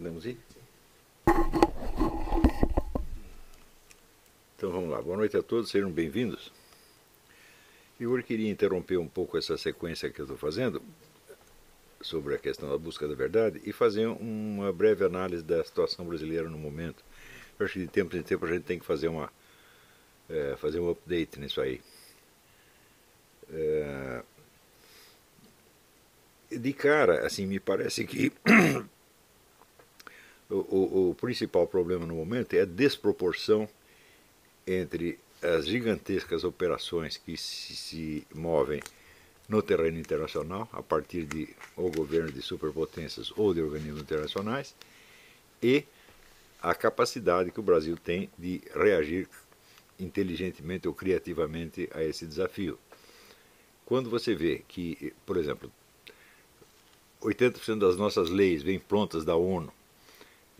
Podemos ir? Então vamos lá. Boa noite a todos, sejam bem-vindos. Eu queria interromper um pouco essa sequência que eu estou fazendo sobre a questão da busca da verdade e fazer uma breve análise da situação brasileira no momento. Eu acho que de tempo em tempo a gente tem que fazer uma é, fazer um update nisso aí. É, de cara, assim, me parece que o, o, principal problema no momento é a desproporção entre as gigantescas operações que se, se movem no terreno internacional, a partir de ou governo de superpotências ou de organismos internacionais, e a capacidade que o Brasil tem de reagir inteligentemente ou criativamente a esse desafio. Quando você vê que, por exemplo, 80% das nossas leis vêm prontas da ONU,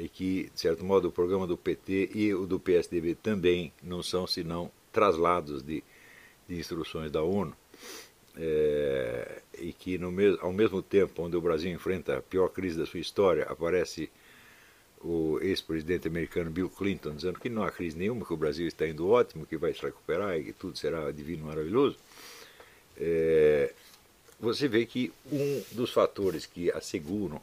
e que, de certo modo, o programa do PT e o do PSDB também não são senão traslados de, de instruções da ONU, é, e que no mes ao mesmo tempo onde o Brasil enfrenta a pior crise da sua história, aparece o ex-presidente americano Bill Clinton dizendo que não há crise nenhuma, que o Brasil está indo ótimo, que vai se recuperar e que tudo será divino maravilhoso, é, você vê que um dos fatores que asseguram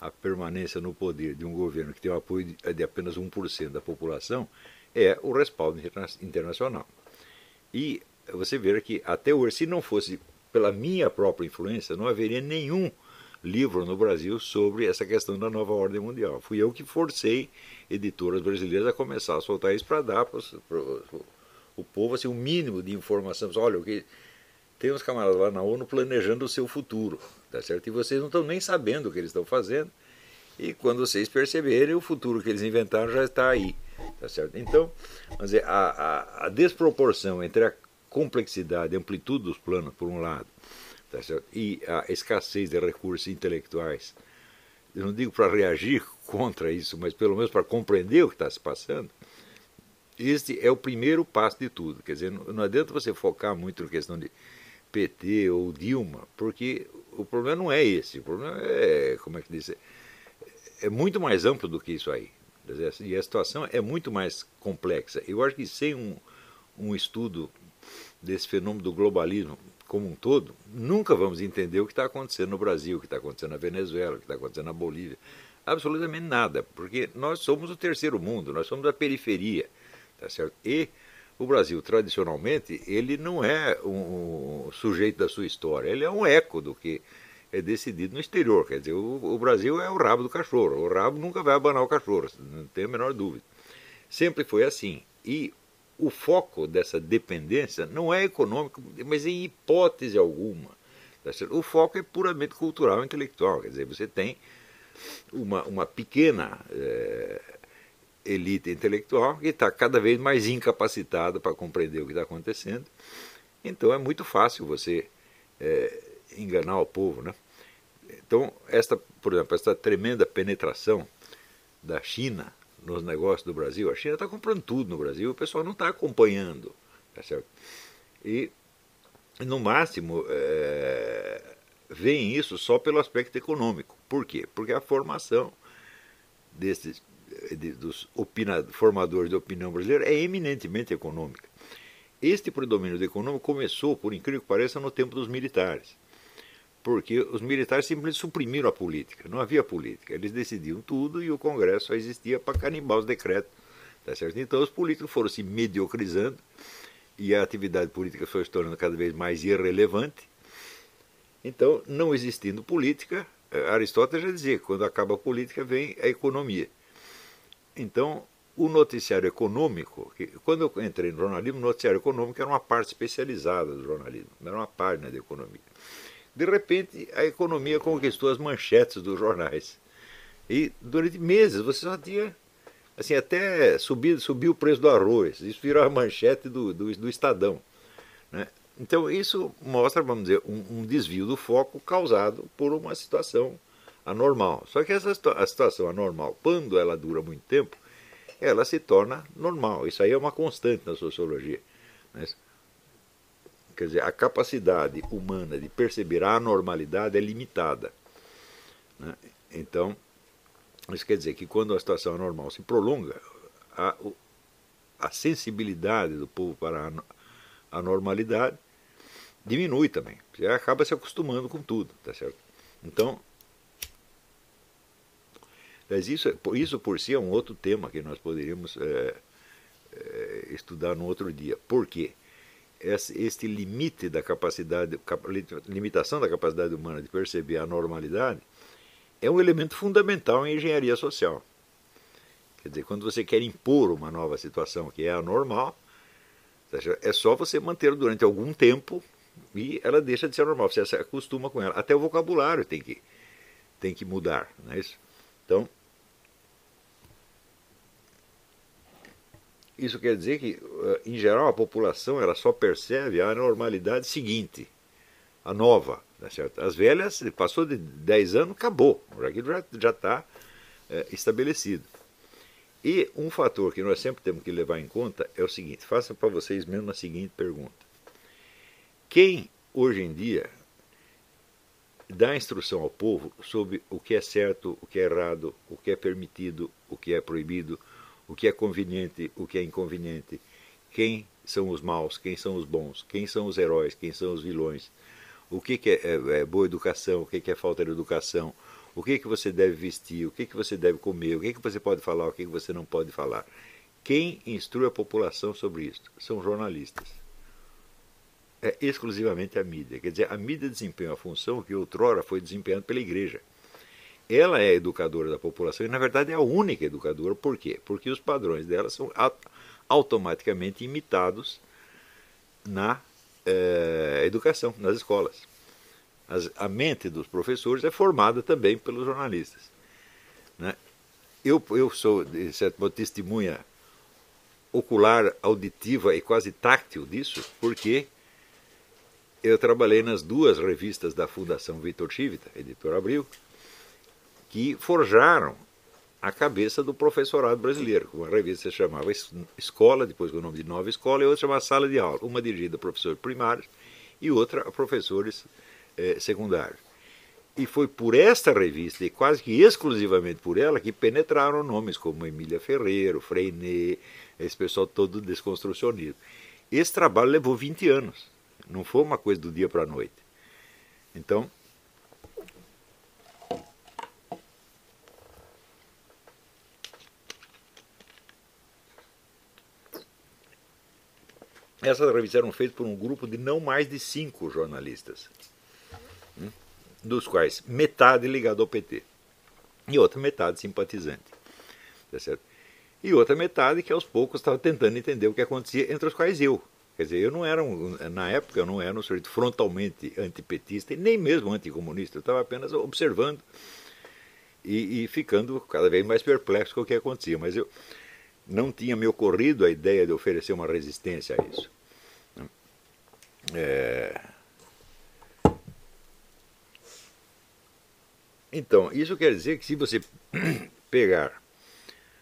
a permanência no poder de um governo que tem o apoio de, apenas 1% da população é o respaldo internacional. E você vê que até hoje, se não fosse pela minha própria influência, não haveria nenhum livro no Brasil sobre essa questão da nova ordem mundial. Fui eu que forcei editoras brasileiras a começar a soltar isso para dar para o povo assim, um mínimo de informação. Olha, o que tem uns camaradas lá na ONU planejando o seu futuro, tá certo? E vocês não estão nem sabendo o que eles estão fazendo. E quando vocês perceberem, o futuro que eles inventaram já está aí, tá certo? Então, vamos dizer, a, a, a desproporção entre a complexidade amplitude dos planos, por um lado, tá certo? e a escassez de recursos intelectuais, eu não digo para reagir contra isso, mas pelo menos para compreender o que está se passando, este é o primeiro passo de tudo. Quer dizer, não adianta você focar muito na questão de PT ou Dilma, porque o problema não é esse. O problema é, como é que diz, é muito mais amplo do que isso aí. E a situação é muito mais complexa. Eu acho que sem um, um estudo desse fenômeno do globalismo como um todo, nunca vamos entender o que está acontecendo no Brasil, o que está acontecendo na Venezuela, o que está acontecendo na Bolívia. Absolutamente nada, porque nós somos o terceiro mundo, nós somos a periferia, tá certo? E o Brasil, tradicionalmente, ele não é um, sujeito da sua história, ele é um eco do que é decidido no exterior. Quer dizer, o, Brasil é o rabo do cachorro, o rabo nunca vai abanar o cachorro, não tem a menor dúvida. Sempre foi assim. E o foco dessa dependência não é econômico, mas em hipótese alguma. Tá o foco é puramente cultural e intelectual. Quer dizer, você tem uma, uma pequena. É, elite intelectual que está cada vez mais incapacitada para compreender o que está acontecendo. Então é muito fácil você é, enganar o povo. Né? Então, esta, por exemplo, esta tremenda penetração da China nos negócios do Brasil, a China está comprando tudo no Brasil, o pessoal não está acompanhando. Tá certo? E, no máximo, é, isso só pelo aspecto econômico. Por quê? Porque a formação desses de, dos formadores de opinião brasileira é eminentemente econômica. Este predomínio econômico começou, por incrível que pareça, no tempo dos militares. Porque os militares simplesmente suprimiram a política, não havia política. Eles decidiam tudo e o Congresso só existia para canimbar os decretos. Tá certo? Então os políticos foram se mediocrizando e a atividade política foi se tornando cada vez mais irrelevante. Então, não existindo política, eh, Aristóteles já dizia que quando acaba a política vem a economia. Então, o noticiário econômico, que, quando eu entrei no jornalismo, o noticiário econômico era uma parte especializada do jornalismo, era uma página de economia. De repente, a economia conquistou as manchetes dos jornais. E durante meses você só tinha, assim, até subir, subir o preço do arroz. Isso virou a manchete do, do, do Estadão. Né? Então, isso mostra, vamos dizer, um, um desvio do foco causado por uma situação anormal. Só que essa a situação anormal, quando ela dura muito tempo, ela se torna normal. Isso aí é uma constante na sociologia. Né? Quer dizer, a capacidade humana de perceber a anormalidade é limitada. Né? Então, Isso quer dizer que quando a situação anormal se prolonga, a, a sensibilidade do povo para a, a normalidade diminui também. Você acaba se acostumando com tudo, tá certo? Então, mas isso, isso por si é um outro tema que nós poderíamos é, é, estudar no outro dia. Por quê? Este limite da capacidade, limitação da capacidade humana de perceber a normalidade é um elemento fundamental em engenharia social. Quer dizer, quando você quer impor uma nova situação que é anormal, é só você manter durante algum tempo e ela deixa de ser normal, você se acostuma com ela. Até o vocabulário tem que, tem que mudar, não é isso? Então, isso quer dizer que, eh, em geral, a população ela só percebe a normalidade seguinte, a nova. Tá certo? As velhas, passou de 10 anos, acabou. Aquilo já está é, estabelecido. E um fator que nós sempre temos que levar em conta é o seguinte: faça para vocês mesmo a seguinte pergunta. Quem, hoje em dia, dá instrução ao povo sobre o que é certo, o que é errado, o que é permitido, o que é proibido, o que é conveniente, o que é inconveniente, quem são os maus, quem são os bons, quem são os heróis, quem são os vilões, o que, que é, é, é, boa educação, o que, que é falta de educação, o que, que você deve vestir, o que, que você deve comer, o que, que você pode falar, o que, que você não pode falar. Quem instrui a população sobre isso? São jornalistas. É exclusivamente a mídia. Quer dizer, a mídia desempenha a função que outrora foi desempenhada pela igreja. Ela é educadora da população e, na verdade, é a única educadora. Por quê? Porque os padrões dela são automaticamente imitados na é, educação nas escolas. As, a mente dos professores é formada também pelos jornalistas. Né? Eu, eu sou, de certo modo, testemunha ocular, auditiva e quase táctil disso, porque eu trabalhei nas duas revistas da Fundação Vitor Chivita, editor Abril, que forjaram a cabeça do professorado brasileiro. Uma revista se chamava Escola, depois com o nome de Nova Escola, e outra chamava Sala de Aula. Uma dirigida a professores primários e outra a professores eh, secundários. E foi por esta revista, e quase que exclusivamente por ela, que penetraram nomes como Emília Ferreiro, Freinet, esse pessoal todo desconstrucionismo. Esse trabalho levou 20 anos, não foi uma coisa do dia para a noite. Então, Essas revistas eram feitas por um grupo de não mais de cinco jornalistas, hum, dos quais metade ligado ao PT e outra metade simpatizante. Tá certo? E outra metade que aos poucos estava tentando entender o que acontecia, entre os quais eu. Quer dizer, eu não era, um, na época, eu não era um sujeito frontalmente antipetista e nem mesmo anticomunista, eu estava apenas observando e, e, ficando cada vez mais perplexo com o que acontecia. Mas eu não tinha me ocorrido a ideia de oferecer uma resistência a isso. É... Então, isso quer dizer que se você pegar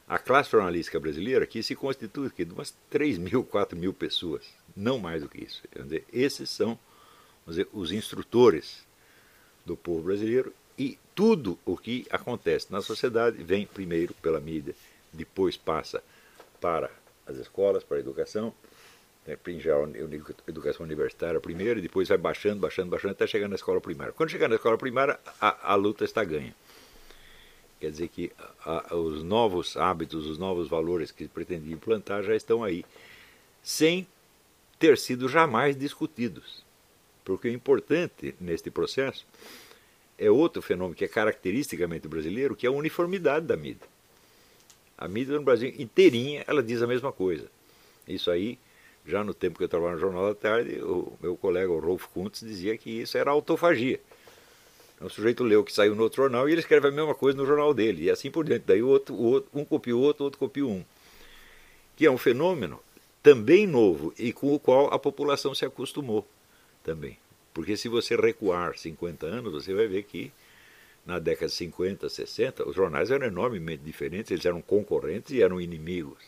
a classe jornalística brasileira, que se constitui de umas 3 mil, 4 mil pessoas, não mais do que isso. Dizer, esses são dizer, os instrutores do povo brasileiro e tudo o que acontece na sociedade vem primeiro pela mídia, depois passa para as escolas, para a educação, né, em geral, educação universitária primeiro, e depois vai baixando, baixando, baixando, até chegar na escola primária. Quando chegar na escola primária, a, a luta está ganha. Quer dizer que a, os novos hábitos, os novos valores que pretendia implantar já estão aí, sem ter sido jamais discutidos. Porque o importante neste processo é outro fenômeno que é caracteristicamente brasileiro, que é a uniformidade da mídia. A mídia no Brasil inteirinha, ela diz a mesma coisa. Isso aí já no tempo que eu trabalhava no Jornal da Tarde, o meu colega, o Rolf Kuntz, dizia que isso era autofagia. O sujeito lê o que saiu no outro jornal e ele escreve a mesma coisa no jornal dele, e assim por diante. Daí o outro, o outro, um copia o outro, o outro copia um. Que é um fenômeno também novo e com o qual a população se acostumou também. Porque se você recuar 50 anos, você vai ver que na década de 50, 60, os jornais eram enormemente diferentes, eles eram concorrentes e eram inimigos.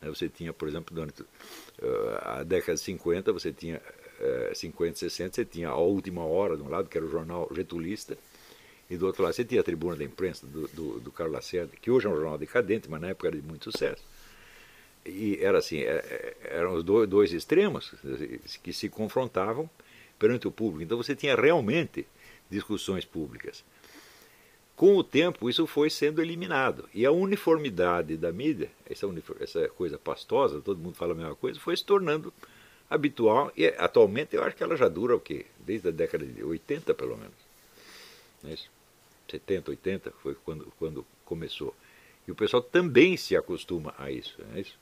Né, você tinha, por exemplo, durante uh, a década de 50, você tinha 50, 60, você tinha a última hora de um lado, que era o jornal getulista, E do outro lado você tinha a tribuna da imprensa do, do, do Carlos Lacerda, que hoje é um jornal decadente, mas na época era de muito sucesso. E era assim, é, é, eram os dois, dois extremos que se confrontavam perante o público. Então você tinha realmente discussões públicas. Com o tempo, isso foi sendo eliminado. E a uniformidade da mídia, essa, essa coisa pastosa, todo mundo fala a mesma coisa, foi se tornando habitual. E atualmente eu acho que ela já dura o quê? Desde a década de 80, pelo menos. Não é isso? 70, 80 foi quando, quando começou. E o pessoal também se acostuma a isso. Não é isso?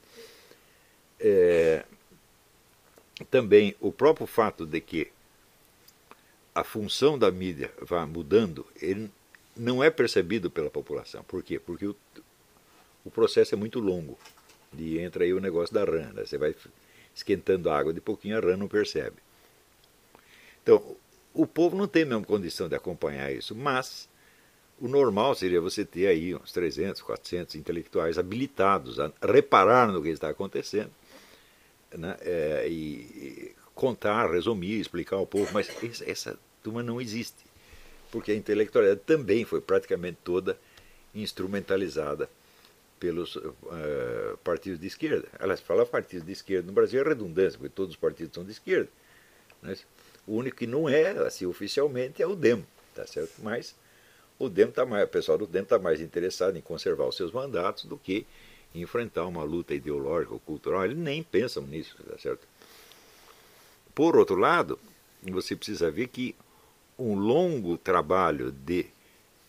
É, também o próprio fato de que a função da mídia vá mudando, ele não é percebido pela população. Por quê? Porque o, o processo é muito longo. E entra aí o negócio da rã. Né? Você vai esquentando a água de pouquinho, a rã não percebe. Então, o povo não tem a mesma condição de acompanhar isso, mas o normal seria você ter aí uns 300, 400 intelectuais habilitados a reparar no que está acontecendo né? É, e, e contar, resumir, explicar ao povo, mas essa, essa turma não existe, porque a intelectualidade também foi praticamente toda instrumentalizada pelos uh, partidos de esquerda. Aliás, falar partidos de esquerda no Brasil é redundância, porque todos os partidos são de esquerda. Né? O único que não é, assim, oficialmente, é o DEM, tá certo? Mas o DEM tá mais, o pessoal do DEM está mais interessado em conservar os seus mandatos do que enfrentar uma luta ideológica ou cultural. Eles nem pensam nisso, tá certo? Por outro lado, você precisa ver que um longo trabalho de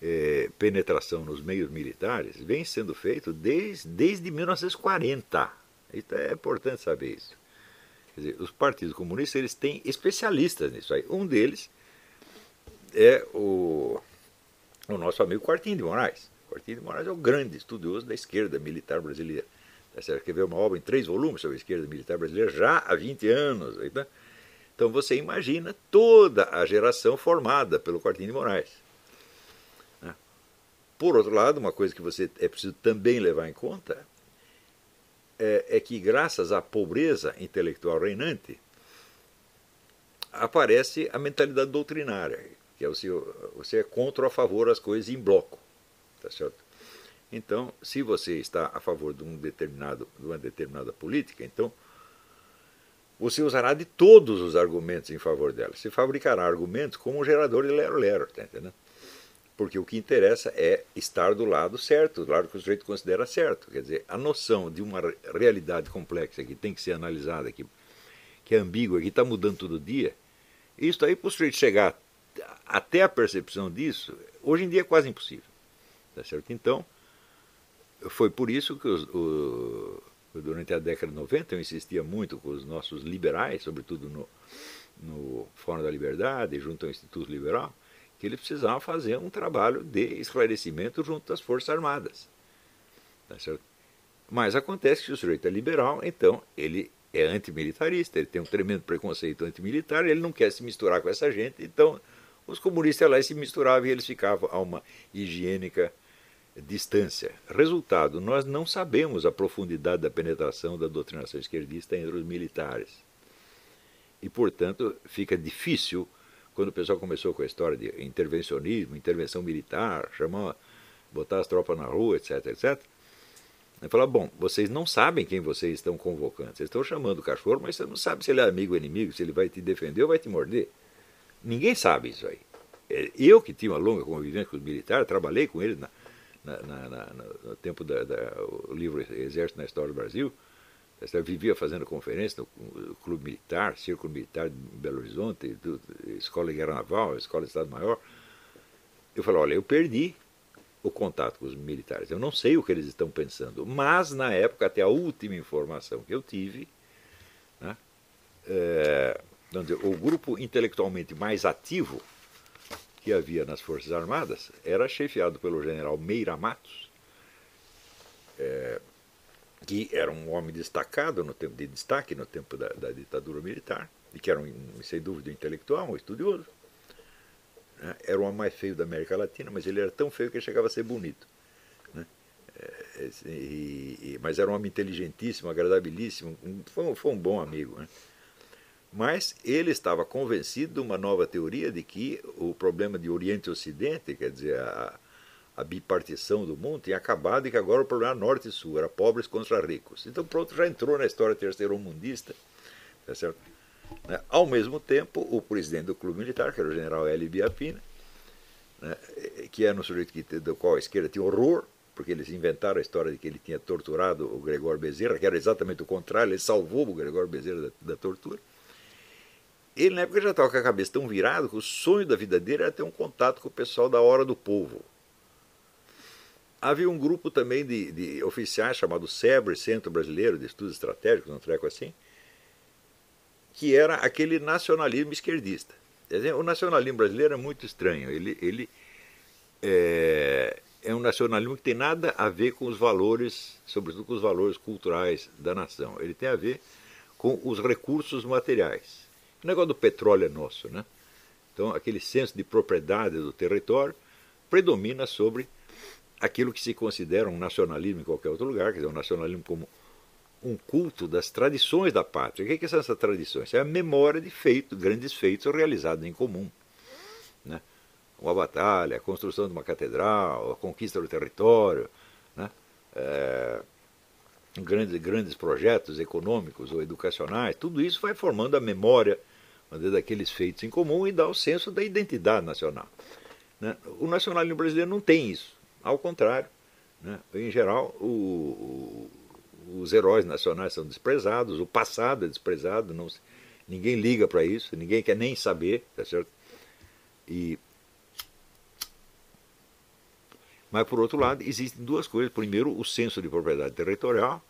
eh, penetração nos meios militares vem sendo feito desde, desde 1940. Então é importante saber isso. Dizer, os partidos comunistas eles têm especialistas nisso aí. Um deles é o, o nosso amigo Quartinho de Moraes. Quartinho de Moraes é o grande estudioso da esquerda militar brasileira. Tá certo? Quer ver uma obra em três volumes sobre a esquerda militar brasileira já há 20 anos. Então, então você imagina toda a geração formada pelo Quartinho de Moraes. Por outro lado, uma coisa que você é preciso também levar em conta é, é que, graças à pobreza intelectual reinante, aparece a mentalidade doutrinária, que é você, você é contra ou a favor as coisas em bloco. Tá certo? Então, se você está a favor de, um determinado, de uma determinada política, então você usará de todos os argumentos em favor dela. Você fabricará argumentos como um gerador de lero-lero, tá entendendo? Porque o que interessa é estar do lado certo, do lado que o sujeito considera certo. Quer dizer, a noção de uma realidade complexa que tem que ser analisada, que, que é ambígua, que está mudando todo dia, isso aí para o sujeito chegar até a percepção disso, hoje em dia é quase impossível. Tá certo? Então, foi por isso que os, o, durante a década de 90 eu insistia muito com os nossos liberais, sobretudo no, no Fórum da Liberdade, junto ao Instituto Liberal, que eles precisavam fazer um trabalho de esclarecimento junto às Forças Armadas. Tá? Mas acontece que o sujeito é liberal, então ele é antimilitarista, ele tem um tremendo preconceito antimilitar, ele não quer se misturar com essa gente, então os comunistas lá se misturavam e eles ficavam a uma higiênica distância. Resultado: nós não sabemos a profundidade da penetração da doutrinação esquerdista entre os militares. E, portanto, fica difícil, quando o pessoal começou com a história de intervencionismo, intervenção militar, chamar, botar as tropas na rua, etc, etc. Falar, bom, vocês não sabem quem vocês estão convocando. Vocês estão chamando o cachorro, mas você não sabe se ele é amigo ou inimigo, se ele vai te defender ou vai te morder. Ninguém sabe isso aí. É, eu, que tinha uma longa convivência com os militares, trabalhei com eles na, na, na, no tempo do livro Exército na História do Brasil, eu vivia fazendo conferência no Clube Militar, Círculo Militar de Belo Horizonte, do, Escola de Guerra Naval, Escola de Estado Maior. Eu falei, olha, eu perdi o contato com os militares. Eu não sei o que eles estão pensando, mas na época, até a última informação que eu tive, né, é, o grupo intelectualmente mais ativo que havia nas Forças Armadas era chefiado pelo general Meira Matos, é, que era um homem destacado no tempo de destaque no tempo da, da ditadura militar e que era um, sem dúvida um intelectual, um estudioso. Né? Era o homem mais feio da América Latina, mas ele era tão feio que ele chegava a ser bonito. Né? É, e, e, mas era um homem inteligentíssimo, agradabilíssimo, um, foi, um, foi, um, bom amigo. Né? Mas ele estava convencido de uma nova teoria de que o problema de Oriente e Ocidente, quer dizer, a, a bipartição do mundo, tinha acabado e que agora o problema era Norte e Sul, era pobres contra ricos. Então, pronto, já entrou na história terceiro-mundista. Tá certo? Né? Ao mesmo tempo, o presidente do clube militar, que era o general L. Biapina, né, que era um sujeito que, do qual a esquerda tinha horror, porque eles inventaram a história de que ele tinha torturado o Gregório Bezerra, que era exatamente o contrário, ele salvou o Gregório Bezerra da, da tortura. Ele, na época, já estava com a cabeça tão virada que o sonho da vida dele era ter um contato com o pessoal da Hora do Povo. Havia um grupo também de, de oficiais chamado SEBRE, Centro Brasileiro de Estudos Estratégicos, um treco assim, que era aquele nacionalismo esquerdista. O nacionalismo brasileiro é muito estranho. Ele, ele é, é um nacionalismo que tem nada a ver com os valores, sobretudo com os valores culturais da nação. Ele tem a ver com os recursos materiais. O negócio do petróleo é nosso, né? Então, aquele senso de propriedade do território predomina sobre aquilo que se considera um nacionalismo em qualquer outro lugar, quer dizer, um nacionalismo como um culto das tradições da pátria. O que, são essas tradições? É a memória de feitos, grandes feitos realizados em comum. Né? Uma batalha, a construção de uma catedral, a conquista do território, né? É, grandes, grandes projetos econômicos ou educacionais, tudo isso vai formando a memória daqueles feitos em comum e dá o senso da identidade nacional. Né? O nacionalismo brasileiro não tem isso. Ao contrário, né? em geral, o, os heróis nacionais são desprezados, o passado é desprezado, não, ninguém liga para isso, ninguém quer nem saber, tá certo? E, mas, por outro lado, existem duas coisas. Primeiro, o senso de propriedade territorial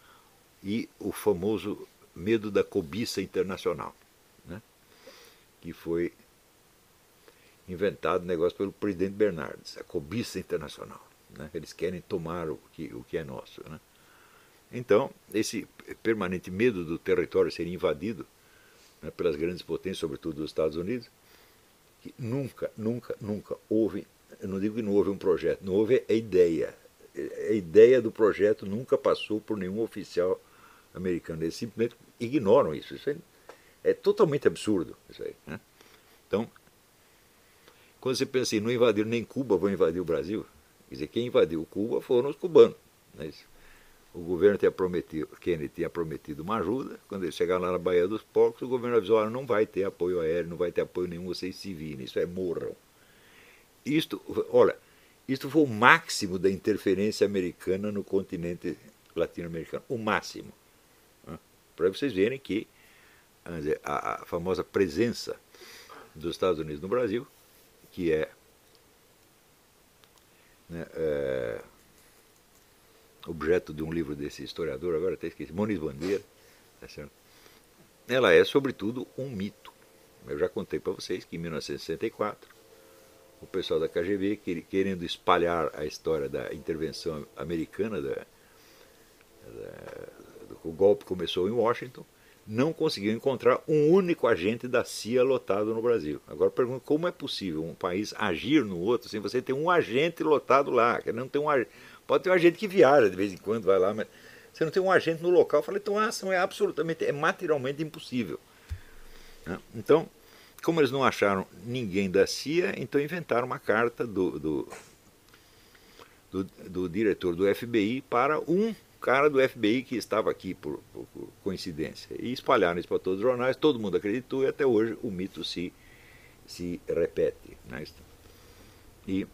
e o famoso medo da cobiça internacional, né? que foi inventado negócio pelo presidente Bernardes, a cobiça internacional. Né? Eles querem tomar o que, o que é nosso. Né? Então, esse permanente medo do território ser invadido né, pelas grandes potências, sobretudo dos Estados Unidos, que nunca, nunca, nunca houve, eu não digo que não houve um projeto, não houve a ideia. A ideia do projeto nunca passou por nenhum oficial americano. Eles simplesmente ignoram isso. Isso é, é totalmente absurdo. Isso aí, né? Então, quando você pensa em não invadir nem Cuba, vão invadir o Brasil. Quer dizer, quem invadiu Cuba foram os cubanos. Né? O governo tinha prometido, Kennedy tinha prometido uma ajuda. Quando eles chegaram lá na Baía dos Porcos, o governo avisou: ah, não vai ter apoio aéreo, não vai ter apoio nenhum, vocês se virem, isso é morram. Isto, olha, isto foi o máximo da interferência americana no continente latino-americano, o máximo. Né? Para vocês verem que dizer, a, a famosa presença dos Estados Unidos no Brasil, que é né, é, objeto de um livro desse historiador, agora até esqueci, Moniz Bandeira, tá certo? ela é, sobretudo, um mito. Eu já contei para vocês que em 1964, o pessoal da KGB, querendo espalhar a história da intervenção americana, da, da, o golpe começou em Washington, não conseguiu encontrar um único agente da CIA lotado no Brasil. Agora pergunto como é possível um país agir no outro sem você ter um agente lotado lá, que não tem um pode ter um agente que viaja de vez em quando vai lá, mas você não tem um agente no local. Eu falei, então a ação é absolutamente, é materialmente impossível. Né? Então, como eles não acharam ninguém da CIA, então inventaram uma carta do, do, do, do diretor do FBI para um cara do FBI que estava aqui por, por, coincidência. E espalharam isso para todos os jornais, todo mundo acreditou e até hoje o mito se, se repete. Né? E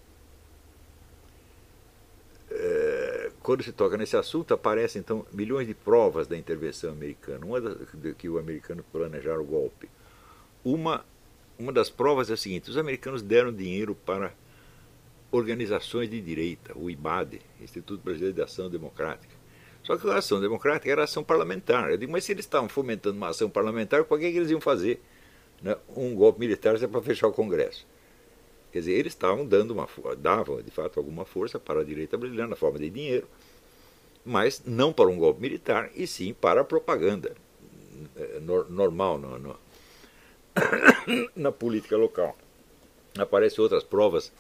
é, quando se toca nesse assunto, aparecem então milhões de provas da intervenção americana. Uma das, que o americano planejaram o golpe. Uma, uma das provas é a seguinte: os americanos deram dinheiro para organizações de direita, o IBAD, Instituto Brasileiro de Ação Democrática, só que a ação democrática era ação parlamentar. Eu digo, mas se eles estavam fomentando uma ação parlamentar, por que, que eles iam fazer né, um golpe militar se é para fechar o Congresso? Quer dizer, eles estavam dando uma davam de fato alguma força para a direita brasileira na forma de dinheiro, mas não para um golpe militar, e sim para a propaganda eh, normal no, no, na política local. Aparecem outras provas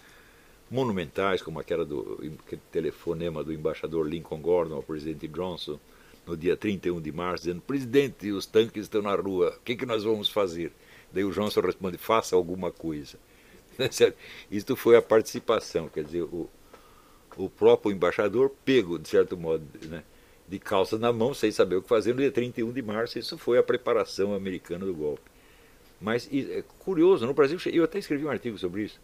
monumentais, como aquela do aquele telefonema do embaixador Lincoln Gordon ao presidente Johnson, no dia 31 de março, dizendo: presidente, os tanques estão na rua, o que, que nós vamos fazer? Daí o Johnson responde: faça alguma coisa. Isto foi a participação, quer dizer, o, o próprio embaixador pego, de certo modo, né, de calça na mão, sem saber o que fazer, no dia 31 de março, isso foi a preparação americana do golpe. Mas é curioso, no Brasil, eu até escrevi um artigo sobre isso.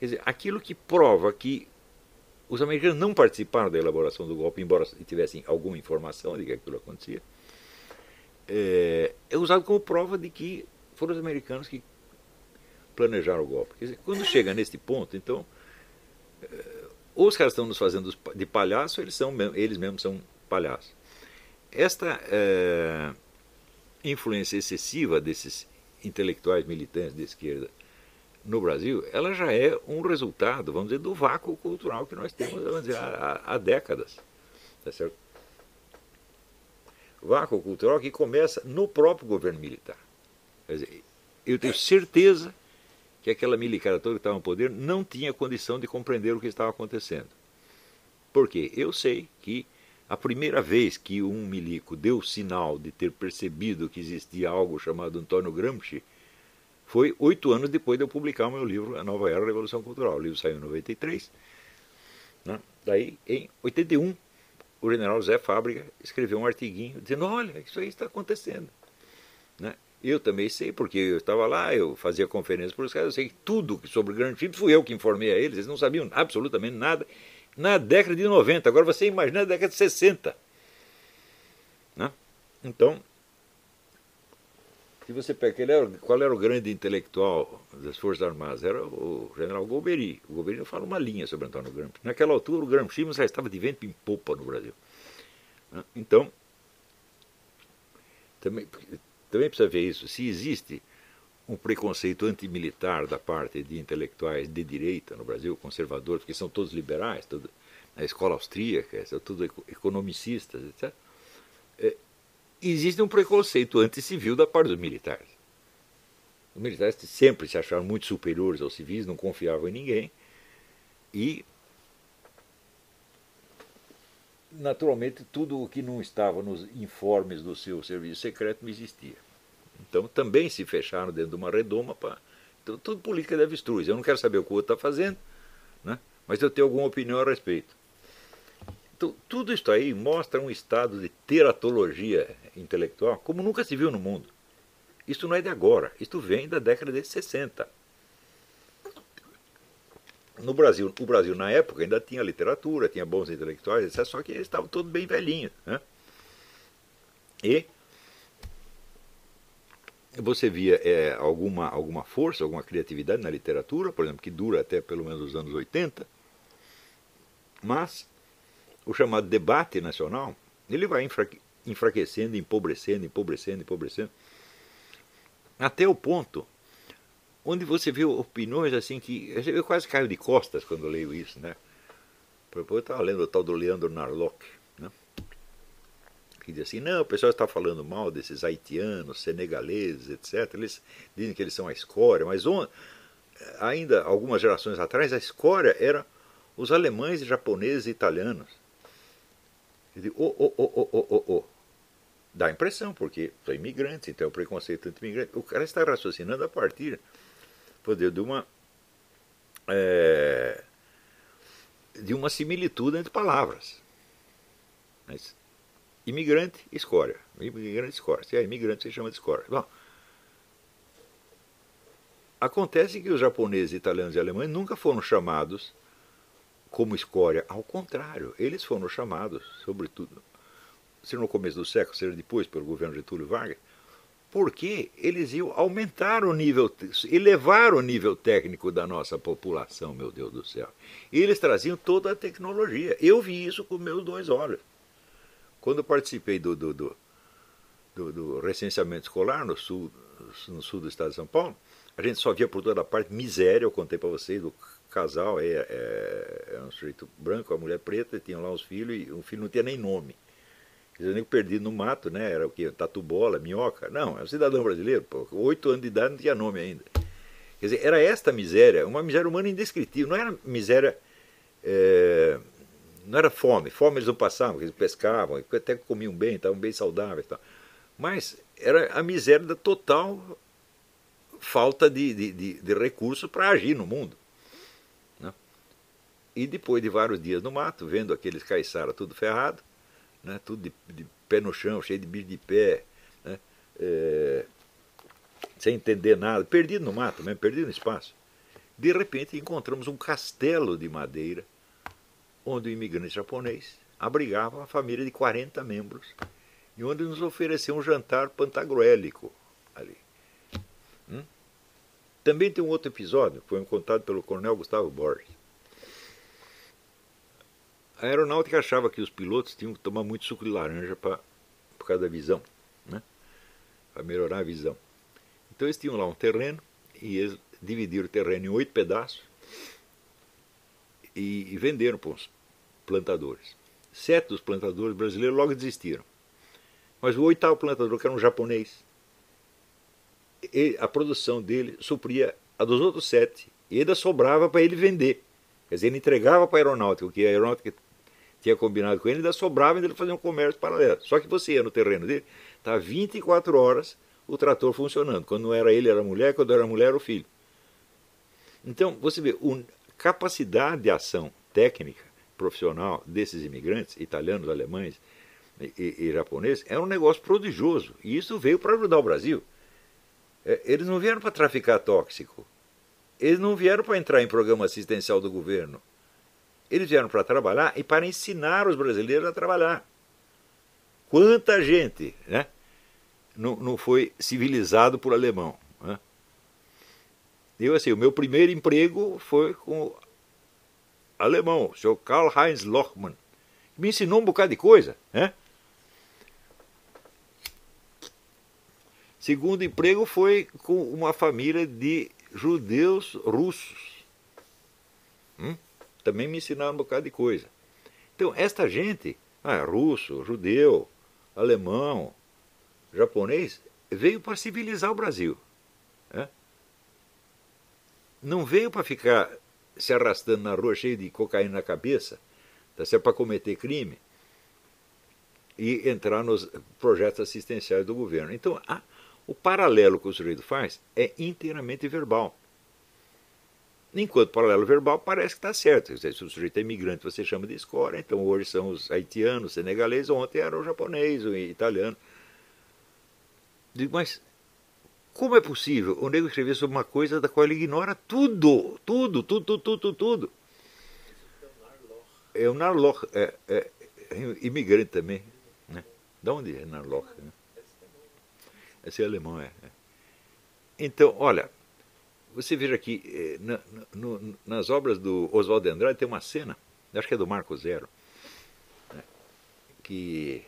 Quer dizer, aquilo que prova que os americanos não participaram da elaboração do golpe, embora tivessem alguma informação de que aquilo acontecia, é, é usado como prova de que foram os americanos que planejaram o golpe. Quer dizer, quando chega neste ponto, então, é, ou os caras estão nos fazendo de palhaço, eles, são, eles mesmos são palhaços. Esta é, influência excessiva desses intelectuais militantes de esquerda no Brasil, ela já é um resultado, vamos dizer, do vácuo cultural que nós temos vamos dizer, há, há décadas. Tá certo? Vácuo cultural que começa no próprio governo militar. Quer dizer, eu tenho certeza que aquela milicar toda que estava no poder não tinha condição de compreender o que estava acontecendo. Porque eu sei que a primeira vez que um milico deu sinal de ter percebido que existia algo chamado Antônio Gramsci foi oito anos depois de eu publicar o meu livro A Nova Era, a Revolução Cultural. O livro saiu em 93. Né? Daí, em 81, o general Zé Fábrica escreveu um artiguinho dizendo: Olha, isso aí está acontecendo. Né? Eu também sei, porque eu estava lá, eu fazia conferências para os caras, eu sei tudo sobre o Grande Chip, fui eu que informei a eles, eles não sabiam absolutamente nada. Na década de 90, agora você imagina a década de 60. Né? Então, se você pega, era, qual era o grande intelectual das Forças Armadas? Era o general Golbery. O Golbery não fala uma linha sobre Antônio Gramsci. Naquela altura, o Gramsci já estava de vento em popa no Brasil. Então, também também precisa ver isso. Se existe um preconceito antimilitar da parte de intelectuais de direita no Brasil, conservadores, porque são todos liberais, tudo, na escola austríaca, são todos economicistas, etc. existe um preconceito anticivil da parte dos militares. Os militares sempre se acharam muito superiores aos civis, não confiavam em ninguém, e naturalmente, tudo o que não estava nos informes do seu serviço secreto não existia. Então, também se fecharam dentro de uma redoma para. Então, tudo política de avestruz. Eu não quero saber o que o outro está fazendo, né? mas eu tenho alguma opinião a respeito. Então, tudo isso aí mostra um estado de teratologia intelectual como nunca se viu no mundo. Isso não é de agora, isto vem da década de 60 no Brasil, o Brasil na época ainda tinha literatura, tinha bons intelectuais, só que eles estavam todos bem velhinhos. Né? E você via é, alguma, alguma força, alguma criatividade na literatura, por exemplo, que dura até pelo menos os anos 80, mas o chamado debate nacional, ele vai enfraquecendo, empobrecendo, empobrecendo, empobrecendo, até o ponto onde você vê opiniões assim que. Eu quase caio de costas quando leio isso, né? Eu estava lendo o tal do Leandro Narlock, né? Que diz assim: não, o pessoal está falando mal desses haitianos, senegaleses, etc. Eles dizem que eles são a escória, mas on, ainda algumas gerações atrás a escória era os alemães, japoneses e italianos. Diz, oh, oh, oh, oh, oh, oh, oh. Dá impressão, porque são imigrantes, então é o preconceito anti-imigrante. O cara está raciocinando a partir poder de uma é, de uma similitude entre palavras. Mas, imigrante, escória. Imigrante, escória. Se é imigrante, se chama de escória. Bom, acontece que os japoneses, italianos e alemães nunca foram chamados como escória. Ao contrário, eles foram chamados, sobretudo, se no começo do século, seja depois, pelo governo Getúlio Vargas, porque eles iam aumentar o nível, elevar o nível técnico da nossa população, meu Deus do céu. E eles traziam toda a tecnologia. Eu vi isso com meus dois olhos. Quando participei do, do, do, do, do recenseamento escolar no sul, no sul do estado de São Paulo, a gente só via por toda parte miséria, eu contei para vocês, casal, é, é, é um sujeito branco, uma mulher preta, tinham lá os filhos, e um filho não tinha nem nome. Quer dizer, nem perdido no mato, né? Era o que? Tatu bola, minhoca? Não, é um cidadão brasileiro, pô. Oito anos de idade não tinha nome ainda. Quer dizer, era esta miséria, uma miséria humana indescritível. Não era miséria é, não era fome, fome eles não passavam, eles pescavam, até comiam bem, estavam bem saudáveis. Tal. Mas era a miséria da total falta de, de, de, de recursos para agir no mundo. E depois de vários dias no mato, vendo aqueles caiçara tudo ferrado, né? tudo de, de, pé no chão, cheio de bicho de pé, né? é, sem entender nada, perdido no mato mesmo, perdido no espaço. De repente encontramos um castelo de madeira, onde o imigrante japonês abrigava uma família de 40 membros e onde nos ofereceu um jantar pantagruélico ali. Hum? Também tem um outro episódio, foi contado pelo coronel Gustavo Borges. A aeronáutica achava que os pilotos tinham que tomar muito suco de laranja pra, por causa da visão, né? para melhorar a visão. Então eles tinham lá um terreno e eles dividiram o terreno em oito pedaços e, e venderam para os plantadores. Sete dos plantadores brasileiros logo desistiram. Mas o oitavo plantador, que era um japonês, a produção dele supria a dos outros sete. E ainda sobrava para ele vender. Quer dizer, ele entregava para a aeronáutica, o que a aeronáutica tinha combinado com ele, ainda sobrava ainda ele fazia um comércio paralelo. Só que você ia no terreno dele, está 24 horas o trator funcionando. Quando não era ele, era a mulher, quando era a mulher, era o filho. Então, você vê, a capacidade de ação técnica, profissional desses imigrantes, italianos, alemães e, e japoneses, é um negócio prodigioso. E isso veio para ajudar o Brasil. É, eles não vieram para traficar tóxico. Eles não vieram para entrar em programa assistencial do governo. Eles vieram para trabalhar e para ensinar os brasileiros a trabalhar. Quanta gente né, não, não foi civilizado por alemão. Né? Eu, assim, o meu primeiro emprego foi com alemão, o senhor Karl-Heinz Lochmann, que me ensinou um bocado de coisa. Né? Segundo emprego foi com uma família de judeus russos. Hum? Também me ensinaram um bocado de coisa. Então, esta gente, ah, russo, judeu, alemão, japonês, veio para civilizar o Brasil. Né? Não veio para ficar se arrastando na rua cheio de cocaína na cabeça, tá certo? para cometer crime e entrar nos projetos assistenciais do governo. Então, o paralelo que o sujeito faz é inteiramente verbal. Enquanto paralelo verbal parece que está certo. Se o sujeito é imigrante, você chama de escória. Então hoje são os haitianos, senegaleses, ontem era o japonês, o italiano. Digo, mas como é possível o nego escrever sobre uma coisa da qual ele ignora tudo? Tudo, tudo, tudo, tudo, tudo. É o Narloch, é, é, é imigrante também. Né? De onde é Narloch? Né? Esse é alemão, é. é. Então, olha, você veja aqui, eh, na, no, nas obras do Oswaldo de Andrade tem uma cena, acho que é do Marco Zero, né, que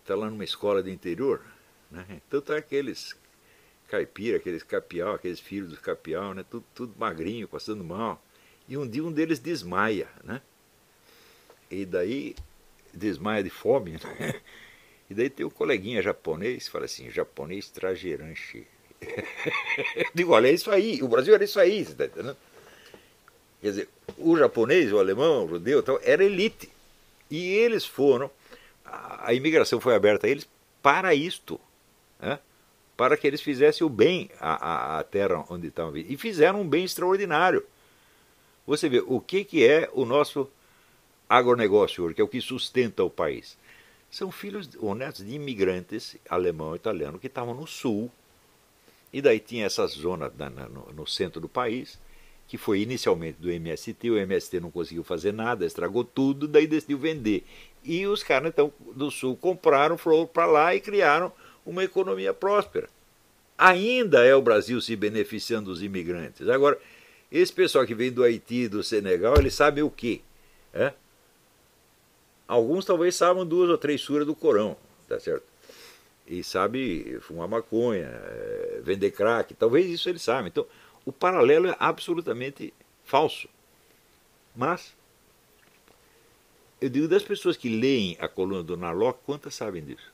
está lá numa escola de interior, né, então tá aqueles caipira, aqueles capial, aqueles filhos dos capial, né, tudo, tudo magrinho, passando mal, e um dia um deles desmaia, né, e daí desmaia de fome, né, e daí tem um coleguinha japonês, fala assim, japonês trajeranche, eu digo, olha, é isso aí, o Brasil era isso aí, você está entendendo? Quer dizer, o japonês, o alemão, o judeu, então, era elite. E eles foram, a, imigração foi aberta a eles para isto, né? para que eles fizessem o bem à, à terra onde estavam. E fizeram um bem extraordinário. Você vê, o que, que é o nosso agronegócio hoje, que é o que sustenta o país? São filhos honestos de imigrantes alemão e italiano que estavam no sul e daí tinha essa zona na, na, no, no, centro do país, que foi inicialmente do MST, o MST não conseguiu fazer nada, estragou tudo, daí decidiu vender. E os caras então do sul compraram, foram para lá e criaram uma economia próspera. Ainda é o Brasil se beneficiando dos imigrantes. Agora, esse pessoal que vem do Haiti, do Senegal, eles sabem o quê? É? Alguns talvez saibam duas ou três suras do Corão, tá certo? E sabe fumar maconha, é, vender crack, talvez isso ele sabe. Então, o paralelo é absolutamente falso. Mas, eu digo das pessoas que leem a coluna do Narlock, quantas sabem disso?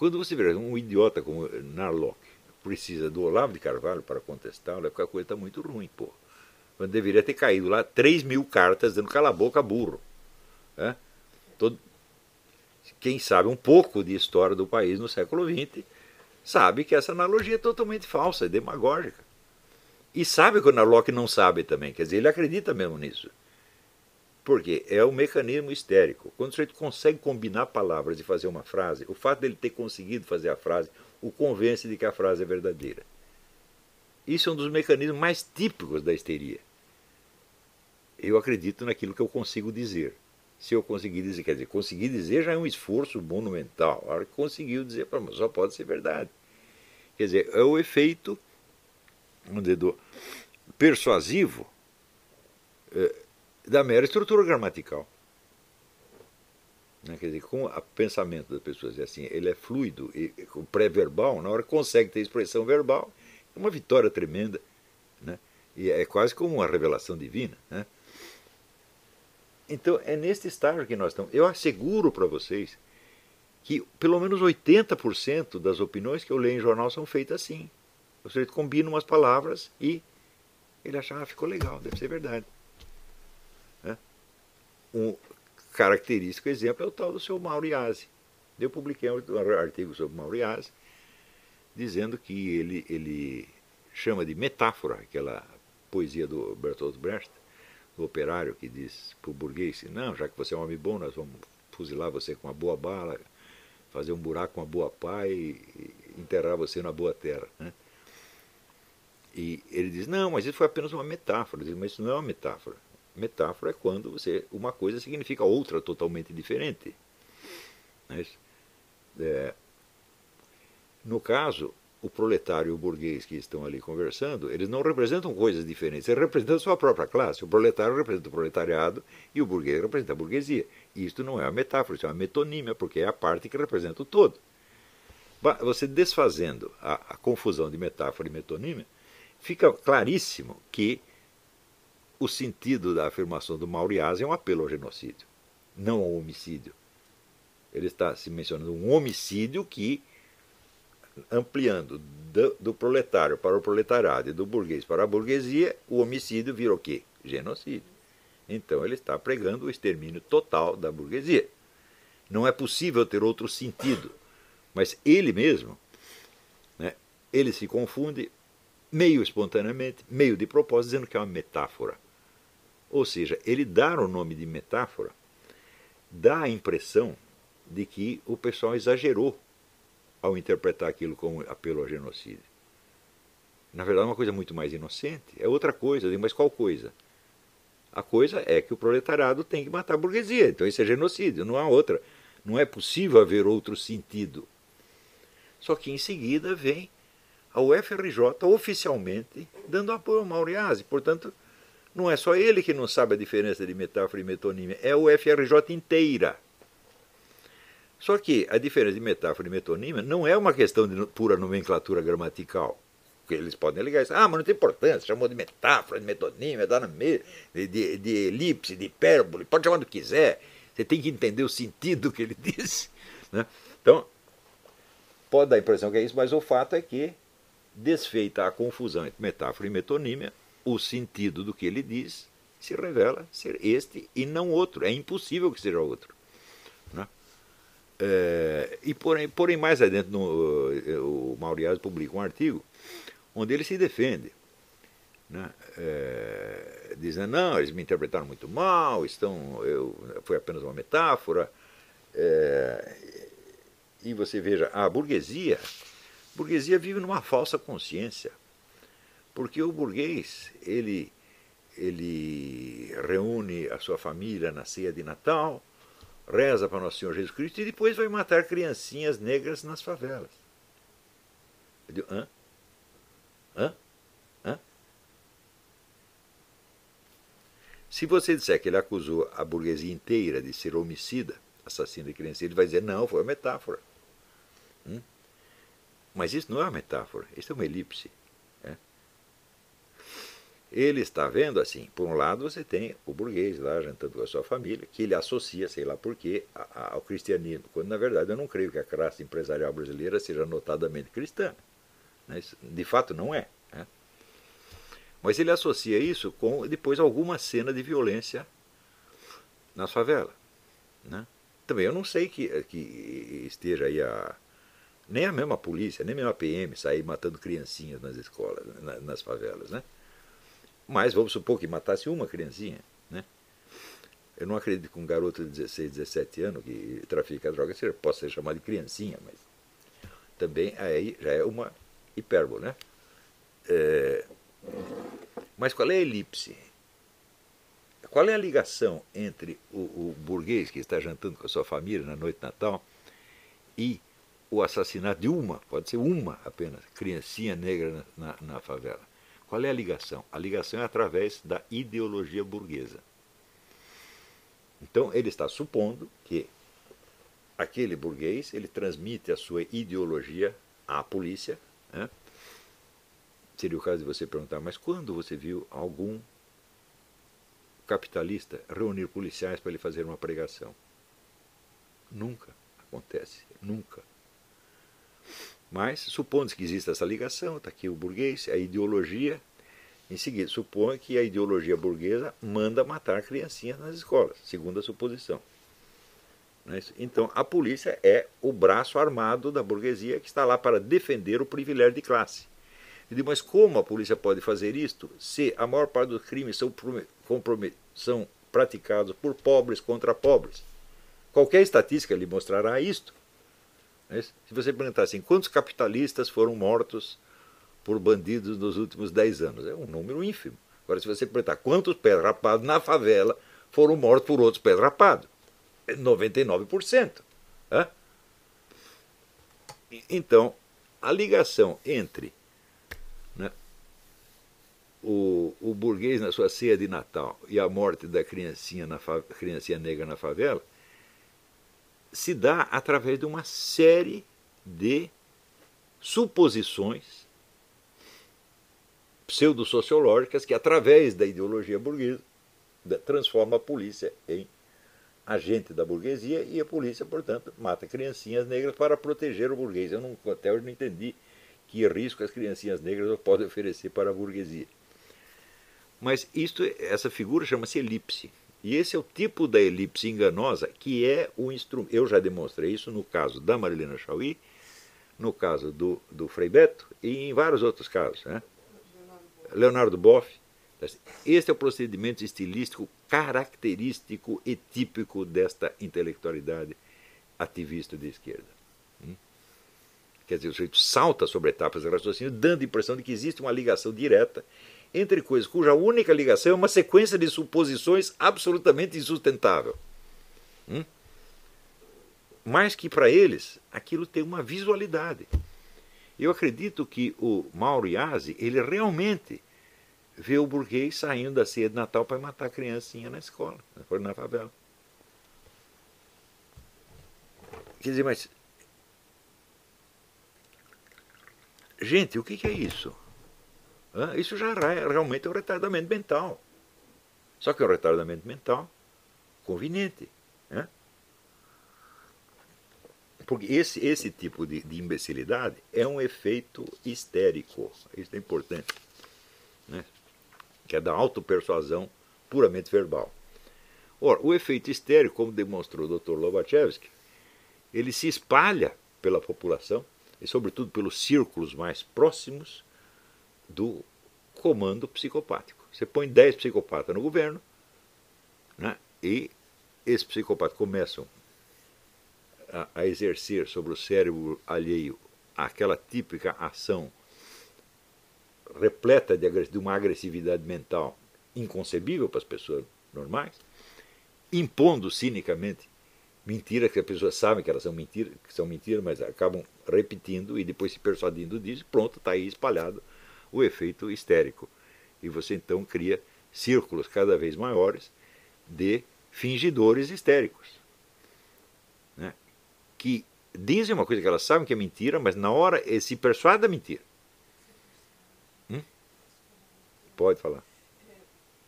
Quando você vê um idiota como Narlock, precisa do Olavo de Carvalho para contestá-lo, é porque a coisa está muito ruim, pô. Quando deveria ter caído lá 3 mil cartas dando cala a boca burro. É? Todo, quem sabe um pouco de história do país no século XX sabe que essa analogia é totalmente falsa, é demagógica. E sabe quando a Locke não sabe também, quer dizer, ele acredita mesmo nisso. Porque é o um mecanismo histérico. Quando o sujeito consegue combinar palavras e fazer uma frase, o fato dele ter conseguido fazer a frase o convence de que a frase é verdadeira. Isso é um dos mecanismos mais típicos da histeria. Eu acredito naquilo que eu consigo dizer. Se eu conseguir dizer, quer dizer, conseguir dizer já é um esforço monumental. A hora que conseguiu dizer, só pode ser verdade. Quer dizer, é o efeito vamos dizer, do persuasivo é, da mera estrutura gramatical. Né? Quer dizer, com o pensamento das pessoas é assim, ele é fluido, e, o pré-verbal, na hora que consegue ter expressão verbal, é uma vitória tremenda. Né? E é quase como uma revelação divina. Né? Então, é neste estágio que nós estamos. Eu asseguro para vocês que pelo menos 80% das opiniões que eu leio em jornal são feitas assim. O sujeito combina umas palavras e ele acha, ah, ficou legal, deve ser verdade. Né? Um característico exemplo é o tal do seu Mauro Iazzi. Eu publiquei um artigo sobre Mauro Iazzi, dizendo que ele, ele chama de metáfora, aquela poesia do Bertolt Brecht, do operário que diz para o burguês, não, já que você é um homem bom, nós vamos fuzilar você com uma boa bala, fazer um buraco com uma boa pá e enterrar você na boa terra. Né? E ele diz, não, mas isso foi apenas uma metáfora. Diz, mas isso não é uma metáfora. Metáfora é quando você uma coisa significa outra totalmente diferente. Mas, é, no caso, o proletário e o burguês que estão ali conversando, eles não representam coisas diferentes, eles representam a sua própria classe. O proletário representa o proletariado e o burguês representa a burguesia. Isto não é uma metáfora, isso é uma metonímia, porque é a parte que representa o todo. Você desfazendo a, a confusão de metáfora e metonímia, fica claríssimo que o sentido da afirmação do Mauriás é um apelo ao genocídio, não ao homicídio. Ele está se mencionando um homicídio que, ampliando do, do, proletário para o proletariado e do burguês para a burguesia, o homicídio vira o quê? Genocídio. Então ele está pregando o extermínio total da burguesia. Não é possível ter outro sentido. Mas ele mesmo, né, ele se confunde meio espontaneamente, meio de propósito, dizendo que é uma metáfora. Ou seja, ele dar o nome de metáfora dá a impressão de que o pessoal exagerou ao interpretar aquilo como apelo ao genocídio. Na verdade, é uma coisa muito mais inocente. É outra coisa, mas qual coisa? A coisa é que o proletariado tem que matar a burguesia. Então isso é genocídio, não há outra. Não é possível haver outro sentido. Só que em seguida vem a UFRJ oficialmente dando apoio ao Mauriase. Portanto, não é só ele que não sabe a diferença de metáfora e metonímia, é a UFRJ inteira. Só que a diferença de metáfora e metonímia não é uma questão de pura nomenclatura gramatical. Porque eles podem ligar isso. Ah, mas não tem importância, chamou de metáfora, de metonímia, dá na de, de, de elipse, de hipérbole, pode chamar do que quiser. Você tem que entender o sentido que ele disse. Né? Então, pode dar a impressão que é isso, mas o fato é que Desfeita a confusão entre metáfora e metonímia, o sentido do que ele diz se revela ser este e não outro. É impossível que seja outro. Né? É, e porém, porém, mais adiante, no, eh, o Mauriás publica um artigo onde ele se defende. Né? É, dizendo, não, eles me interpretaram muito mal, estão, eu, foi apenas uma metáfora. É, e você veja, a burguesia a burguesia vive numa falsa consciência, porque o burguês ele ele reúne a sua família na ceia de Natal, reza para Nosso Senhor Jesus Cristo e depois vai matar criancinhas negras nas favelas. Eu digo, hã? Hã? Hã? Se você disser que ele acusou a burguesia inteira de ser homicida, assassino de criança, ele vai dizer, não, foi uma metáfora. Hum? Mas isso não é uma metáfora, isso é uma elipse. Ele está vendo assim, por um lado você tem o burguês lá jantando com a sua família, que ele associa, sei lá porquê, ao cristianismo, quando na verdade eu não creio que a classe empresarial brasileira seja notadamente cristã. Né? De fato, não é. Né? Mas ele associa isso com depois alguma cena de violência nas favelas. Né? Também eu não sei que, que esteja aí a. Nem a mesma polícia, nem a mesma PM sair matando criancinhas nas escolas, nas favelas. Né? Mas vamos supor que matasse uma criancinha. Né? Eu não acredito que um garoto de 16, 17 anos que trafica droga possa ser chamado de criancinha, mas também aí já é uma hipérbole. Né? É, mas qual é a elipse? Qual é a ligação entre o, o, burguês que está jantando com a sua família na noite de Natal e o assassinato de uma, pode ser uma apenas, criancinha negra na, na, na favela? Qual é a ligação? A ligação é através da ideologia burguesa. Então ele está supondo que aquele burguês ele transmite a sua ideologia à polícia. Né? Seria o caso de você perguntar, mas quando você viu algum capitalista reunir policiais para ele fazer uma pregação? Nunca acontece, nunca. Mas, supondo que exista essa ligação, está aqui o burguês, a ideologia, em seguida, supõe que a ideologia burguesa manda matar criancinhas nas escolas, segundo a suposição. É então, a polícia é o braço armado da burguesia que está lá para defender o privilégio de classe. Eu digo, mas como a polícia pode fazer isto se a maior parte dos crimes são, são praticados por pobres contra pobres? Qualquer estatística lhe mostrará isto. É se você perguntar assim, quantos capitalistas foram mortos por bandidos nos últimos 10 anos. É um número ínfimo. Agora, se você perguntar quantos pés rapados na favela foram mortos por outros pés rapados, é 99%. É? Então, a ligação entre né, o, o, burguês na sua ceia de Natal e a morte da criancinha, na criancinha negra na favela se dá através de uma série de suposições pseudo-sociológicas que, através da ideologia burguesa, transforma a polícia em agente da burguesia e a polícia, portanto, mata criancinhas negras para proteger o burguês. Eu não, até hoje não entendi que risco as criancinhas negras podem oferecer para a burguesia. Mas isto, essa figura chama-se elipse. E esse é o tipo da elipse enganosa que é o instrumento. Eu já demonstrei isso no caso da Marilena Chauí, no caso do, do Frei Beto e em vários outros casos. Né? Leonardo Boff. Este é o procedimento estilístico característico e típico desta intelectualidade ativista de esquerda. Hum? Quer dizer, o sujeito salta sobre etapas de raciocínio, dando a impressão de que existe uma ligação direta entre coisas cuja única ligação é uma sequência de suposições absolutamente insustentável. Hum? Mas que para eles aquilo tem uma visualidade. Eu acredito que o Mauro Iazzi, ele realmente vê o burguês saindo da ceia de Natal para matar a criancinha na escola, na favela. Quer dizer, mas. Gente, o que é isso? Isso já é realmente um retardamento mental. Só que é um retardamento mental conveniente. Né? Porque esse, esse tipo de, de imbecilidade é um efeito histérico. Isso é importante. Né? Que é da autopersuasão puramente verbal. Ora, o efeito histérico, como demonstrou o Dr. Lobachevsky, ele se espalha pela população e, sobretudo, pelos círculos mais próximos do comando psicopático. Você põe 10 psicopatas no governo né, e esses psicopatas começam a, a exercer sobre o cérebro alheio aquela típica ação repleta de, de uma agressividade mental inconcebível para as pessoas normais, impondo cinicamente mentiras que as pessoas sabem que elas são mentiras, que são mentiras, mas acabam repetindo e depois se persuadindo disso, pronto, está aí espalhado o efeito histérico. E você então cria círculos cada vez maiores de fingidores histéricos que dizem uma coisa que elas sabem que é mentira, mas na hora se persuadem da mentira. Hum? Pode falar.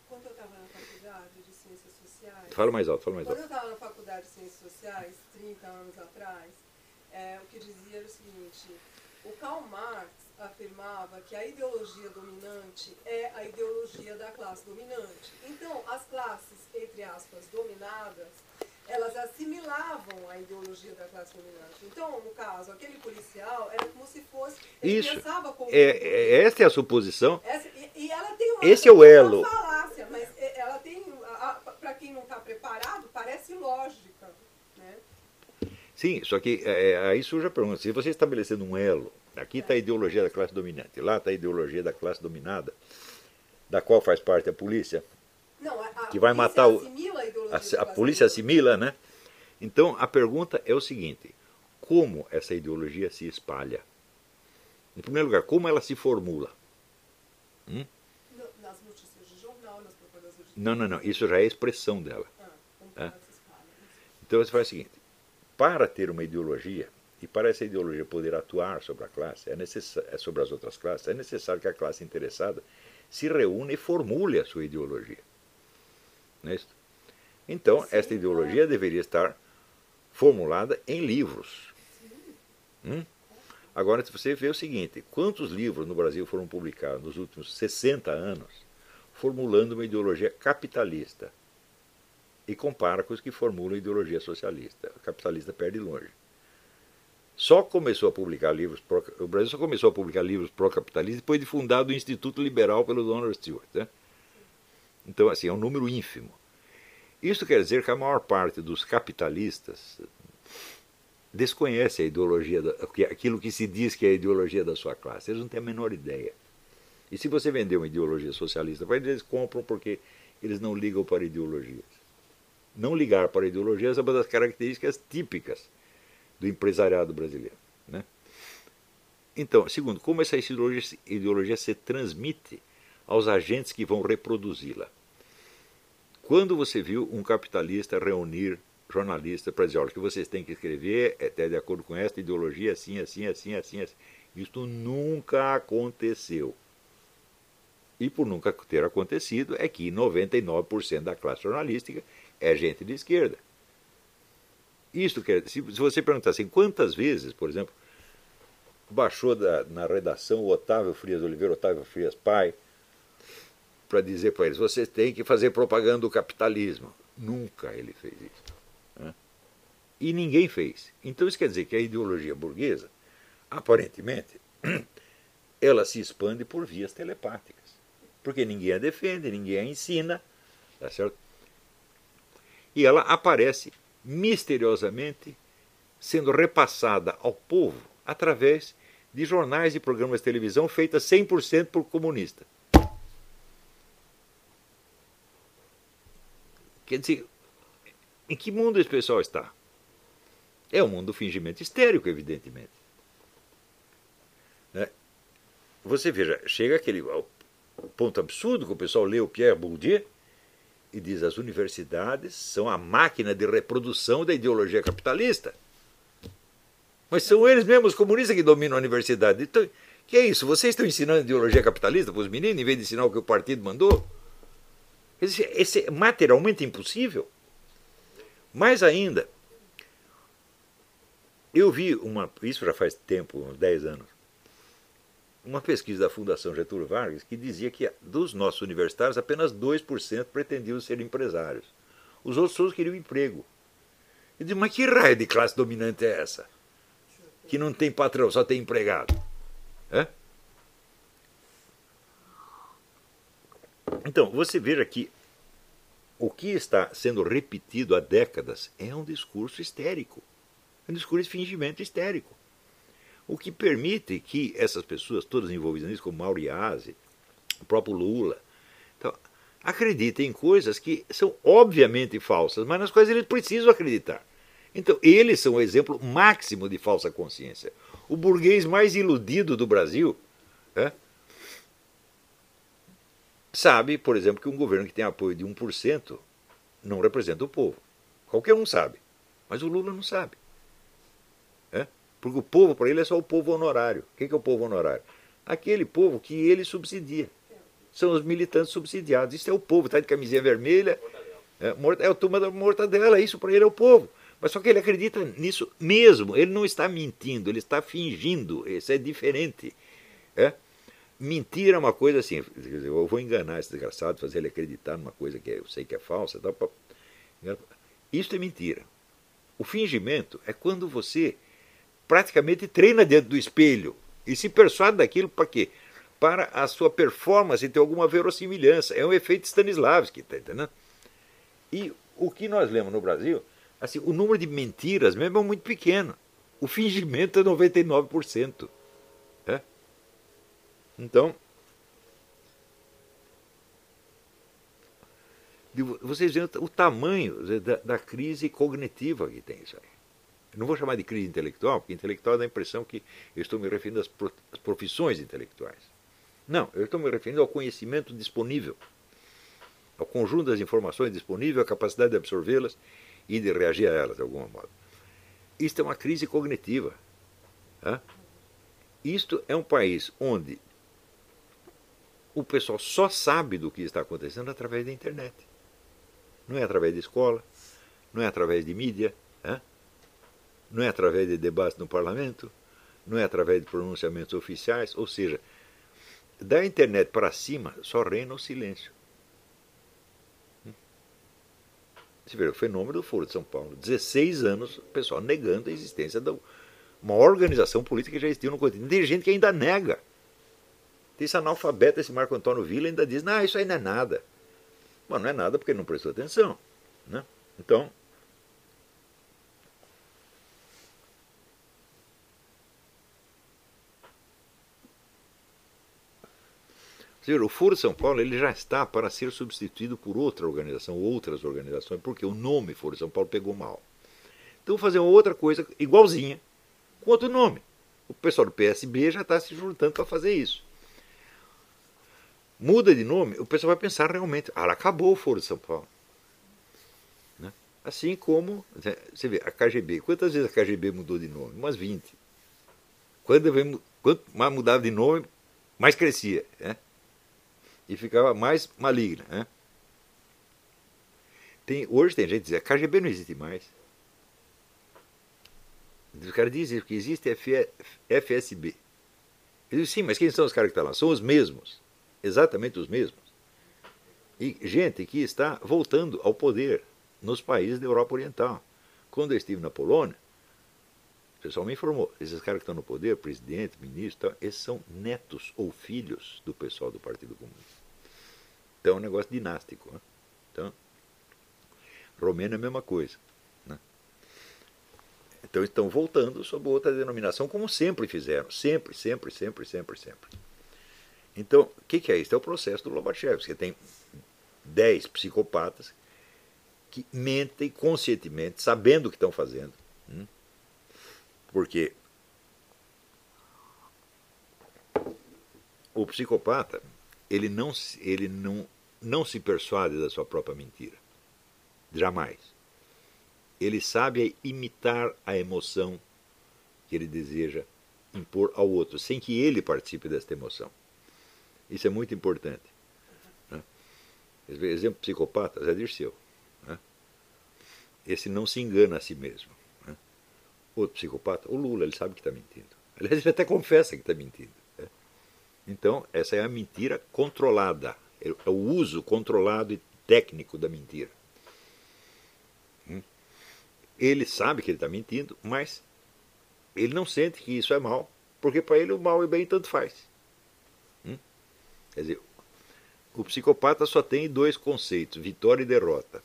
Quando eu estava na faculdade de Ciências Sociais. Fala mais alto, fala mais alto. Quando eu estava na faculdade de Ciências Sociais, 30 anos atrás, é, o que dizia era o seguinte: o Karl Marx afirmava que a ideologia dominante é a ideologia da classe dominante. Então, as classes, entre aspas, dominadas, elas assimilavam a ideologia da classe dominante. Então, no caso, aquele policial era como se fosse. Ele Isso. pensava como. É, é- essa é a suposição. Essa- e, e ela tem uma, Esse é o elo. falácia, mas é- ela tem. Para quem não está preparado, parece lógica. Né? Sim, só que é, é, aí surge a pergunta: se você estabelecendo um elo, aqui está a ideologia da classe dominante, lá está a ideologia da classe dominada, da qual faz parte a polícia, Não, a, a Que vai matar o- a, a, polícia assimila, né? Então a pergunta é o seguinte: como essa ideologia se espalha? Em primeiro lugar, como ela se formula? No- Nas notícias de jornal, nas propagandas de Não, não, não, isso já é a expressão dela. Ah, espalha. Então você faz o seguinte: para ter uma ideologia e para essa ideologia poder atuar sobre a classe, é necessa- é sobre as outras classes, é necessário que a classe interessada se reúna e formule a sua ideologia. Não é isso? Então, Sim, esta ideologia deveria estar formulada em livros. Hum? Agora, se você vê o seguinte: quantos livros no Brasil foram publicados nos últimos 60 anos formulando uma ideologia capitalista? E compara com os que formulam ideologia socialista. O capitalista perde longe. Só começou a publicar livros pro, o Brasil só começou a publicar livros pró-capitalistas depois de fundado o Instituto Liberal pelo Donald Stewart. Né? Então, assim, é um número ínfimo. Isso quer dizer que a maior parte dos capitalistas desconhece a ideologia, da, aquilo que se diz que é a ideologia da sua classe. Eles não têm a menor ideia. E se você vender uma ideologia socialista eles, eles compram porque eles não ligam para ideologias. Não ligar para ideologias é uma das características típicas do empresariado brasileiro. Né? Então, segundo, como essa ideologia, ideologia se transmite aos agentes que vão reproduzi-la? Quando você viu um capitalista reunir jornalistas para dizer, olha, o que vocês têm que escrever é até de acordo com esta ideologia, assim, assim, assim, assim, assim. Isto nunca aconteceu. E por nunca ter acontecido, é que 99% da classe jornalística é gente de esquerda. Isto quer se, se você perguntar assim, quantas vezes, por exemplo, baixou da, na redação o Otávio Frias Oliveira, Otávio Frias pai, para dizer para eles, vocês têm que fazer propaganda do capitalismo. Nunca ele fez isso. né? E ninguém fez. Então isso quer dizer que a ideologia burguesa, aparentemente, ela se expande por vias telepáticas. Porque ninguém a defende, ninguém a ensina, tá certo? E ela aparece misteriosamente sendo repassada ao povo através de jornais e programas de televisão feitas 100% por comunistas. Quer dizer, em que mundo esse pessoal está? É um mundo do fingimento histérico, evidentemente. Né? Você veja, chega aquele ponto absurdo que o pessoal lê o Pierre Bourdieu e diz as universidades são a máquina de reprodução da ideologia capitalista. Mas são eles mesmos, os comunistas, que dominam a universidade. Então, que é isso? Vocês estão ensinando ideologia capitalista para os meninos em vez de ensinar o que o partido mandou? Esse é materialmente impossível. Mais ainda, eu vi uma, isso já faz tempo, uns 10 anos, uma pesquisa da Fundação Getúlio Vargas que dizia que dos nossos universitários apenas 2% pretendiam ser empresários. Os outros todos queriam emprego. Eu disse, mas que raio de classe dominante é essa? Que não tem patrão, só tem empregado. É? Então, você veja que o que está sendo repetido há décadas é um discurso histérico. É um discurso de fingimento histérico. O que permite que essas pessoas, todas envolvidas nisso, como Mauriase, o próprio Lula, então, acreditem em coisas que são obviamente falsas, mas nas quais eles precisam acreditar. Então, eles são o exemplo máximo de falsa consciência. O burguês mais iludido do Brasil é, sabe, por exemplo, que um governo que tem apoio de 1% não representa o povo. Qualquer um sabe. Mas o Lula não sabe. É? Porque o povo, para ele, é só o povo honorário. Quem que é o povo honorário? Aquele povo que ele subsidia. São os militantes subsidiados. Isso é o povo, está de camisinha vermelha. É, é o turma da mortadela, isso para ele é o povo. Mas só que ele acredita nisso mesmo. Ele não está mentindo, ele está fingindo. Isso é diferente. É? Mentira é uma coisa assim, eu vou enganar esse desgraçado, fazer ele acreditar numa coisa que eu sei que é falsa. Isso é mentira. O fingimento é quando você praticamente treina dentro do espelho e se persuade daquilo para quê? Para a sua performance ter alguma verossimilhança. É um efeito Stanislavski, tá entendendo? E o que nós lemos no Brasil, assim, o número de mentiras mesmo é muito pequeno. O fingimento é 99%. É? Então, vocês veem o tamanho da, da, crise cognitiva que tem isso aí. Não vou chamar de crise intelectual, porque intelectual dá a impressão que eu estou me referindo às profissões intelectuais. Não, eu estou me referindo ao conhecimento disponível, ao conjunto das informações disponíveis, à capacidade de absorvê-las e de reagir a elas de algum modo. Isto é uma crise cognitiva. Isto é um país onde o pessoal só sabe do que está acontecendo através da internet. Não é através de escola, não é através de mídia? Não é através de debates no parlamento, não é através de pronunciamentos oficiais, ou seja, da internet para cima só reina o silêncio. Você vê o fenômeno do Foro de São Paulo. 16 anos o pessoal negando a existência de uma organização política que já existiu no continente. Tem gente que ainda nega. Tem esse analfabeto, esse Marco Antônio Villa, ainda diz, não, isso aí não é nada. Mas não é nada porque não prestou atenção. Né? Então, o Foro São Paulo ele já está para ser substituído por outra organização, outras organizações, porque o nome Foro São Paulo pegou mal. Então, fazer uma outra coisa igualzinha, com outro nome. O pessoal do PSB já está se juntando para fazer isso muda de nome, o pessoal vai pensar realmente, ah, acabou o Foro São Paulo. Né? Assim como, né, você vê, a KGB, quantas vezes a KGB mudou de nome? Umas 20. Quando, quanto mais mudava de nome, mais crescia. Né? E ficava mais maligna. Né? Tem, hoje tem gente que diz, a KGB não existe mais. Os caras dizem que existe FSB. Eu digo, sim, mas quem são os caras que estão lá? São os mesmos exatamente os mesmos. E gente que está voltando ao poder nos países da Europa Oriental. Quando eu estive na Polônia, pessoal me informou, esses caras que estão no poder, presidente, ministro, esses são netos ou filhos do pessoal do Partido Comunista. Então é um negócio dinástico. Né? Então, Romênia é a mesma coisa. Né? Então estão voltando sob outra denominação, como sempre fizeram. Sempre, sempre, sempre, sempre, sempre. Então, o que, que, é isso? É o processo do Lobachev. Você tem 10 psicopatas que mentem conscientemente, sabendo o que estão fazendo. Hum? Porque o psicopata ele não, ele não, não se persuade da sua própria mentira. Jamais. Ele sabe imitar a emoção que ele deseja impor ao outro, sem que ele participe desta emoção. Isso é muito importante. Né? Exemplo psicopata, Zé Dirceu. Né? Esse não se engana a si mesmo. Outro psicopata, o Lula, ele sabe que está mentindo. Aliás, ele até confessa que está mentindo. Né? Então, essa é a mentira controlada. É, é o uso controlado e técnico da mentira. Hum? Ele sabe que ele está mentindo, mas ele não sente que isso é mal, porque para ele o mal e o bem tanto faz. Quer dizer, o psicopata só tem dois conceitos, vitória e derrota.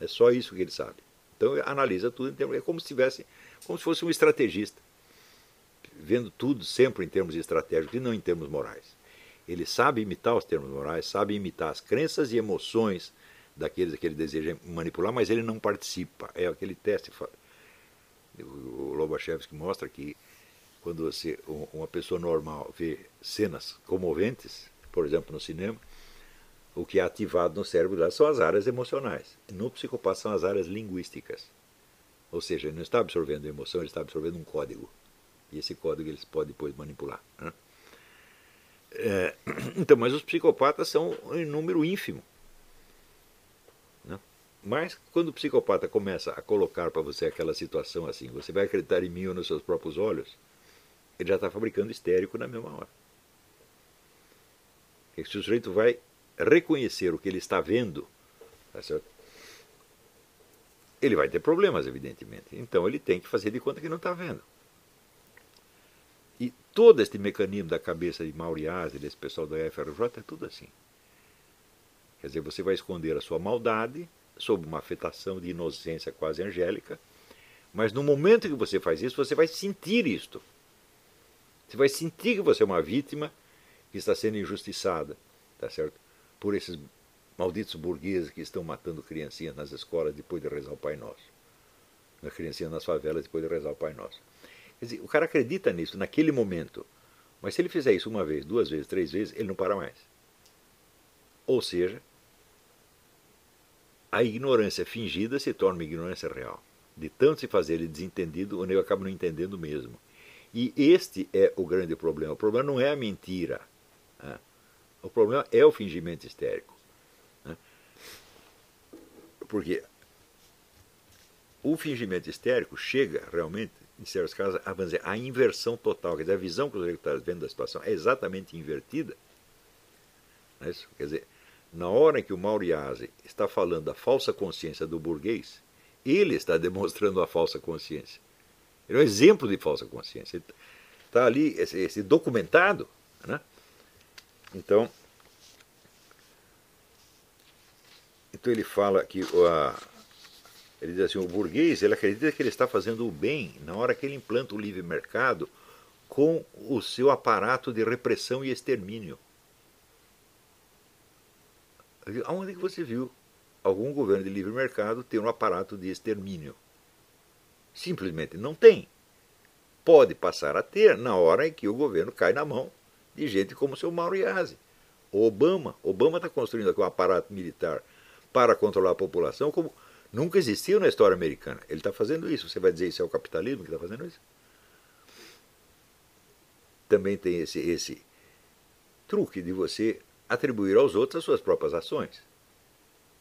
É só isso que ele sabe. Então analisa tudo termos, é como se tivesse, como se fosse um estrategista, vendo tudo sempre em termos estratégicos e não em termos morais. Ele sabe imitar os termos morais, sabe imitar as crenças e emoções daqueles que ele deseja manipular, mas ele não participa. É aquele teste. O Lobachevsky mostra que quando você, uma pessoa normal vê cenas comoventes, por exemplo, no cinema, o que é ativado no cérebro dela são as áreas emocionais. No psicopata são as áreas linguísticas. Ou seja, ele não está absorvendo emoção, ele está absorvendo um código. E esse código eles podem depois manipular. Né? É, então, mas os psicopatas são em número ínfimo. Né? Mas quando o psicopata começa a colocar para você aquela situação assim, você vai acreditar em mim ou nos seus próprios olhos, ele já está fabricando histérico na mesma hora. é que se o sujeito vai reconhecer o que ele está vendo, tá certo? Ele vai ter problemas, evidentemente. Então ele tem que fazer de conta que não está vendo. E todo este mecanismo da cabeça de Mauriás e desse pessoal da FRJ é tudo assim. Quer dizer, você vai esconder a sua maldade sob uma afetação de inocência quase angélica, mas no momento que você faz isso, você vai sentir isto. Você vai sentir que você é uma vítima que está sendo injustiçada, tá certo? Por esses malditos burgueses que estão matando criancinhas nas escolas depois de rezar o Pai Nosso. Na criancinha nas favelas depois de rezar o Pai Nosso. Quer dizer, o cara acredita nisso naquele momento. Mas se ele fizer isso uma vez, duas vezes, três vezes, ele não para mais. Ou seja, a ignorância fingida se torna uma ignorância real. De tanto se fazer ele desentendido, o nego acaba não entendendo mesmo. E este é o grande problema. O problema não é a mentira. Né? O problema é o fingimento histérico. Porque o fingimento histérico chega realmente, em certos casos, a, dizer, a inversão total. Quer dizer, a visão que os eleitores vendo da situação é exatamente invertida. É? Quer dizer, na hora em que o Mauriase está falando da falsa consciência do burguês, ele está demonstrando a falsa consciência. Ele é um exemplo de falsa consciência. Está ali esse, esse documentado. Né? Então, então ele fala que a, ele diz assim, o burguês ele acredita que ele está fazendo o bem na hora que ele implanta o livre mercado com o seu aparato de repressão e extermínio. Aonde que você viu algum governo de livre mercado ter um aparato de extermínio? Simplesmente não tem. Pode passar a ter na hora em que o governo cai na mão de gente como o seu Mauro Iazzi. O Obama. Obama está construindo aqui um aparato militar para controlar a população como nunca existiu na história americana. Ele está fazendo isso. Você vai dizer isso é o capitalismo que está fazendo isso? Também tem esse, esse truque de você atribuir aos outros as suas próprias ações.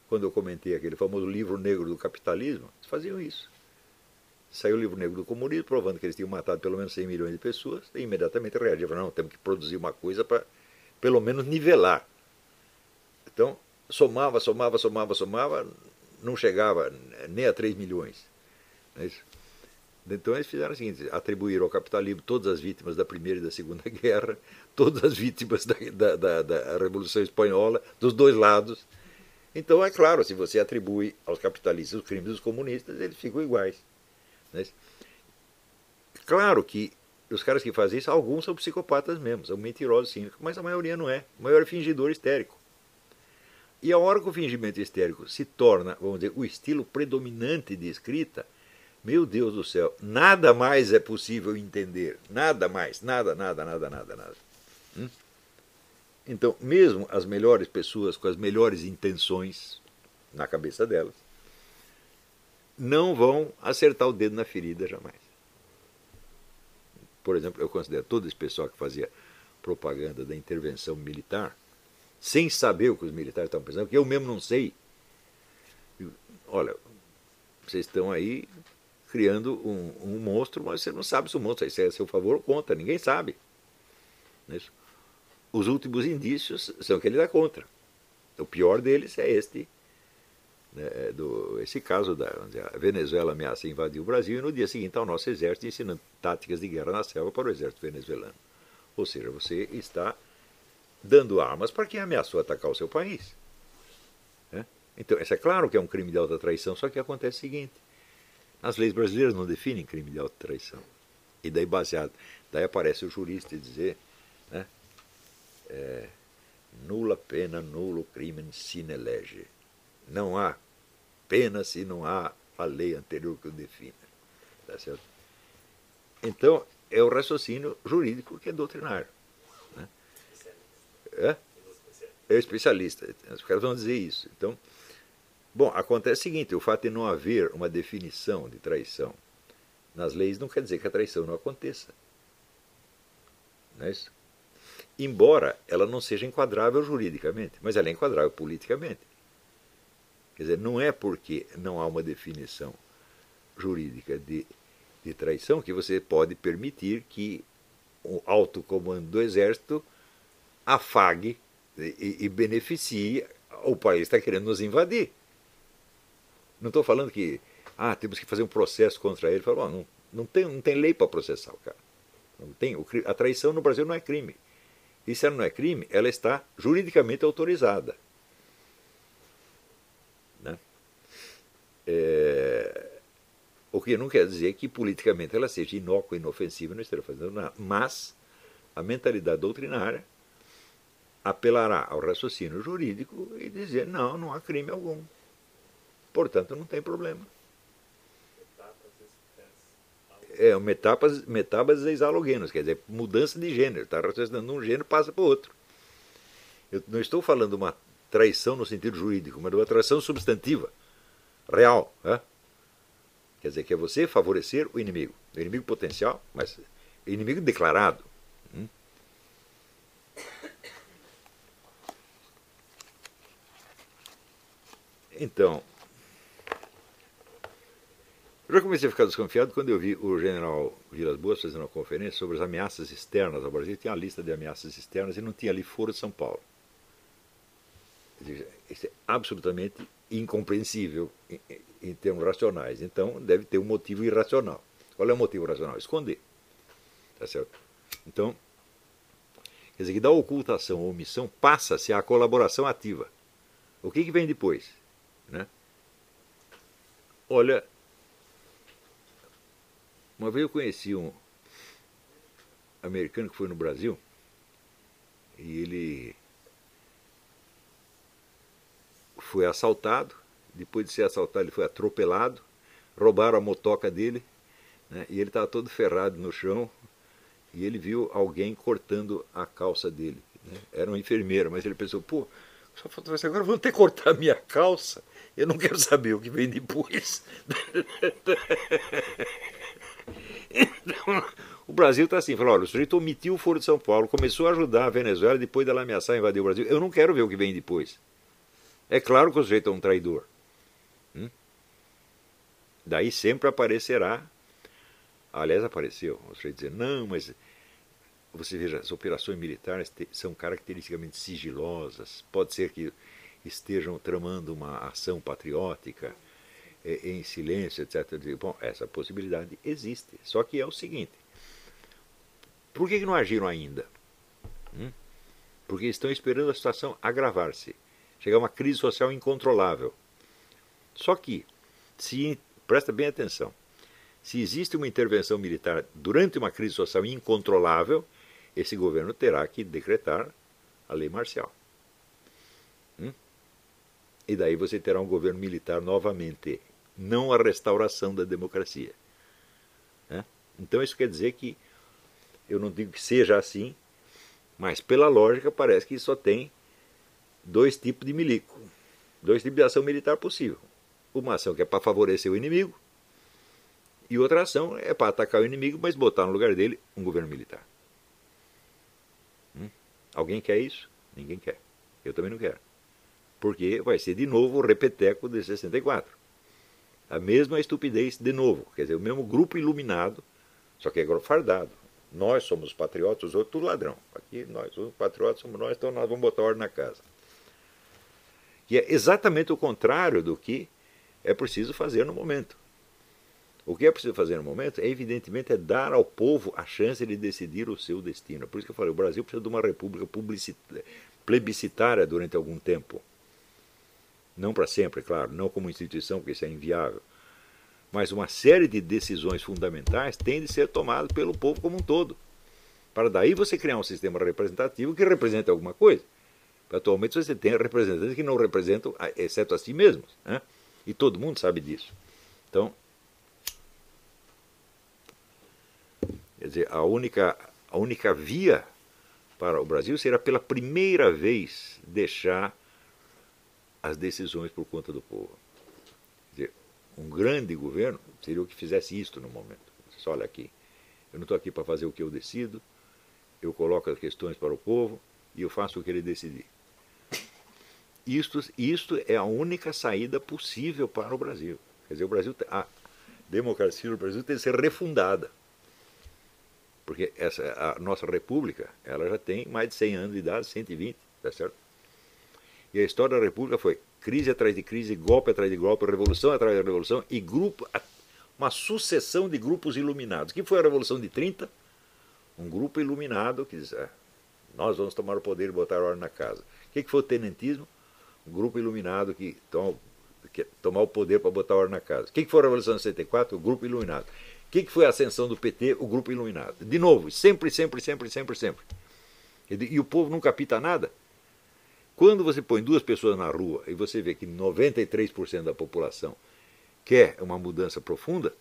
Quando eu comentei aquele famoso livro negro do capitalismo, eles faziam isso. Saiu o livro negro do comunismo, provando que eles tinham matado pelo menos 100 milhões de pessoas, e imediatamente reagiram, não, temos que produzir uma coisa para pelo menos nivelar. Então, somava, somava, somava, somava, não chegava nem a 3 milhões. É isso? Então eles fizeram o seguinte: atribuíram ao capitalismo todas as vítimas da Primeira e da Segunda Guerra, todas as vítimas da, da, da, Revolução Espanhola, dos dois lados. Então, é claro, se você atribui aos capitalistas os crimes dos comunistas, eles ficam iguais. Né? Claro que os caras que fazem isso, alguns são psicopatas mesmo, são mentirosos sim, mas a maioria não é. A maioria é fingidor histérico. E a hora que o fingimento histérico se torna, vamos dizer, o estilo predominante de escrita, meu Deus do céu, nada mais é possível entender. Nada mais. Nada, nada, nada, nada, nada. Hum? Então, mesmo as melhores pessoas com as melhores intenções na cabeça delas, não vão acertar o dedo na ferida jamais. Por exemplo, eu considero todo esse pessoal que fazia propaganda da intervenção militar, sem saber o que os militares estavam pensando, porque eu mesmo não sei. Olha, vocês estão aí criando um, um, monstro, mas você não sabe se o monstro é a seu favor ou contra, ninguém sabe. É Os últimos indícios são que ele dá contra. O pior deles é este, né, é do, esse caso da a Venezuela ameaça invadir o Brasil e no dia seguinte ao nosso exército ensinando táticas de guerra na selva para o exército venezuelano. Ou seja, você está dando armas para quem ameaçou atacar o seu país. Né? Então, isso é claro que é um crime de alta traição, só que acontece o seguinte: as leis brasileiras não definem crime de auto-traição. E daí baseado, daí aparece o jurista dizer, né, é, nula pena, nulo crime sine lege. Não há pena se não há a lei anterior que o defina. Tá certo? Então, é o raciocínio jurídico que é doutrinário. É? É especialista. Os caras vão dizer isso. Então, Bom, acontece o seguinte: o fato de não haver uma definição de traição nas leis não quer dizer que a traição não aconteça. Não é isso? Embora ela não seja enquadrável juridicamente, mas ela é enquadrável politicamente. Quer dizer, não é porque não há uma definição jurídica de, de traição que você pode permitir que o alto comando do exército afague e, e beneficie o país está querendo nos invadir. Não estou falando que ah, temos que fazer um processo contra ele. Falo, oh, não, não, tem, não tem lei para processar o cara. Não tem, o, a traição no Brasil não é crime. E se ela não é crime, ela está juridicamente autorizada. Né? É, o que não quer dizer que politicamente ela seja inócua, inofensiva, não esteja fazendo nada. Mas a mentalidade doutrinária apelará ao raciocínio jurídico e dizer: não, não há crime algum. Portanto, não tem problema. É, metábases, metábases exalogenos, quer dizer, mudança de gênero. Está raciocinando um gênero, passa para o outro. Eu não estou falando uma traição no sentido jurídico, mas de uma traição substantiva, real. Né? Quer dizer, que é você favorecer o inimigo. O inimigo potencial, mas inimigo declarado. Então, eu já comecei a ficar desconfiado quando eu vi o general Vilas Boas fazendo uma conferência sobre as ameaças externas ao Brasil. Tinha uma lista de ameaças externas e não tinha ali Foro de São Paulo. Isso é absolutamente incompreensível em, em termos racionais. Então, deve ter um motivo irracional. Qual é o motivo racional? Esconder. Tá certo? Então, quer dizer que da ocultação ou omissão passa-se à colaboração ativa. O que, que vem depois? Né? Olha, uma vez eu conheci um americano que foi no Brasil e ele foi assaltado. Depois de ser assaltado, ele foi atropelado. Roubaram a motoca dele né, e ele estava todo ferrado no chão. E ele viu alguém cortando a calça dele. Né? Era uma enfermeira, mas ele pensou: pô, só agora vão ter que cortar a minha calça. Eu não quero saber o que vem depois. Então, o Brasil está assim, falou, olha, o sujeito omitiu o Foro de São Paulo, começou a ajudar a Venezuela depois dela ameaçar invadir o Brasil. Eu não quero ver o que vem depois. É claro que o sujeito é um traidor. Hum? Daí sempre aparecerá, aliás apareceu, o sujeito dizer, não, mas você veja, as operações militares são caracteristicamente sigilosas, pode ser que estejam tramando uma ação patriótica é, em silêncio, etc. Bom, essa possibilidade existe. Só que é o seguinte: por que, não agiram ainda? Hum? Porque estão esperando a situação agravar-se, chegar a uma crise social incontrolável. Só que, se presta bem atenção, se existe uma intervenção militar durante uma crise social incontrolável, esse governo terá que decretar a lei marcial. E daí você terá um governo militar novamente, não a restauração da democracia. Né? Então isso quer dizer que, eu não digo que seja assim, mas pela lógica parece que só tem dois tipos de milico, dois tipos de ação militar possível. Uma ação que é para favorecer o inimigo, e outra ação é para atacar o inimigo, mas botar no lugar dele um governo militar. Hum? Alguém quer isso? Ninguém quer. Eu também não quero porque vai ser de novo o repeteco de 64. A mesma estupidez de novo, quer dizer, o mesmo grupo iluminado, só que agora fardado. Nós somos patriotas, os outros tudo ladrão. Aqui nós, os patriotas somos nós, então nós vamos botar ordem na casa. E é exatamente o contrário do que é preciso fazer no momento. O que é preciso fazer no momento é, evidentemente, é dar ao povo a chance de decidir o seu destino. Por isso que eu falei, o Brasil precisa de uma república plebiscitária durante algum tempo. Não para sempre, claro, não como instituição, porque isso é inviável. Mas uma série de decisões fundamentais tem de ser tomadas pelo povo como um todo. Para daí você criar um sistema representativo que represente alguma coisa. Atualmente você tem representantes que não representam, exceto a si mesmos. Né? E todo mundo sabe disso. Então, quer dizer, a única, a única via para o Brasil será pela primeira vez deixar as decisões por conta do povo. Dizer, um grande governo seria o que fizesse isto no momento. Você olha aqui, eu não estou aqui para fazer o que eu decido, eu coloco as questões para o povo e eu faço o que ele decidir. Isto, isto é a única saída possível para o Brasil. Quer dizer, o Brasil, a democracia do Brasil tem que ser refundada. Porque essa, a nossa república ela já tem mais de 100 anos de idade, 120, tá certo? E a história da República foi crise atrás de crise, golpe atrás de golpe, revolução atrás de revolução e grupo, uma sucessão de grupos iluminados. que foi a Revolução de 30? Um grupo iluminado que diz: ah, nós vamos tomar o poder e botar ordem na casa. O que foi o tenentismo? Um grupo iluminado que toma, que tomar o poder para botar ordem na casa. O que foi a Revolução de 64? O grupo iluminado. O que foi a ascensão do PT? O grupo iluminado. De novo, sempre, sempre, sempre, sempre, sempre. E o povo nunca pita nada. Quando você põe duas pessoas na rua e você vê que 93% da população quer uma mudança profunda,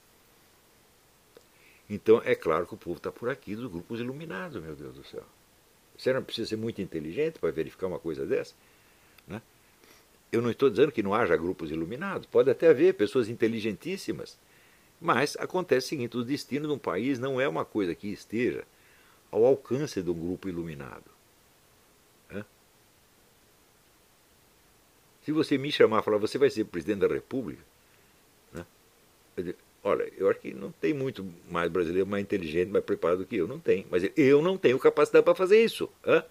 então é claro que o povo está por aqui dos grupos iluminados, meu Deus do céu. Você não precisa ser muito inteligente para verificar uma coisa dessa? Né? Eu não estou dizendo que não haja grupos iluminados, pode até haver pessoas inteligentíssimas, mas acontece o seguinte: o destino de um país não é uma coisa que esteja ao alcance de um grupo iluminado. Se você me chamar e falar, você vai ser presidente da República, né? eu digo, olha, eu acho que não tem muito mais brasileiro mais inteligente, mais preparado do que eu. Não tem. Mas eu não tenho capacidade para fazer isso. Hã?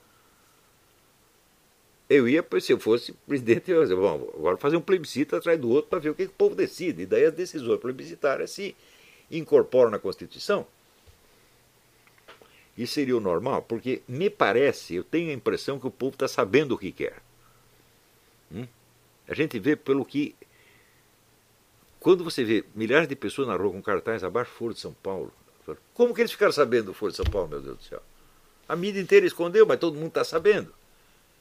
Eu ia, se eu fosse presidente, eu ia dizer, bom, agora fazer um plebiscito atrás do outro para ver o que, que o povo decide. E daí as decisões plebiscitárias se incorporam na Constituição. Isso seria o normal, porque me parece, eu tenho a impressão que o povo está sabendo o que quer. Hum? A gente vê pelo que. Quando você vê milhares de pessoas na rua com cartazes abaixo Foro de São Paulo, como que eles ficaram sabendo do Foro de São Paulo, meu Deus do céu? A mídia inteira escondeu, mas todo mundo está sabendo.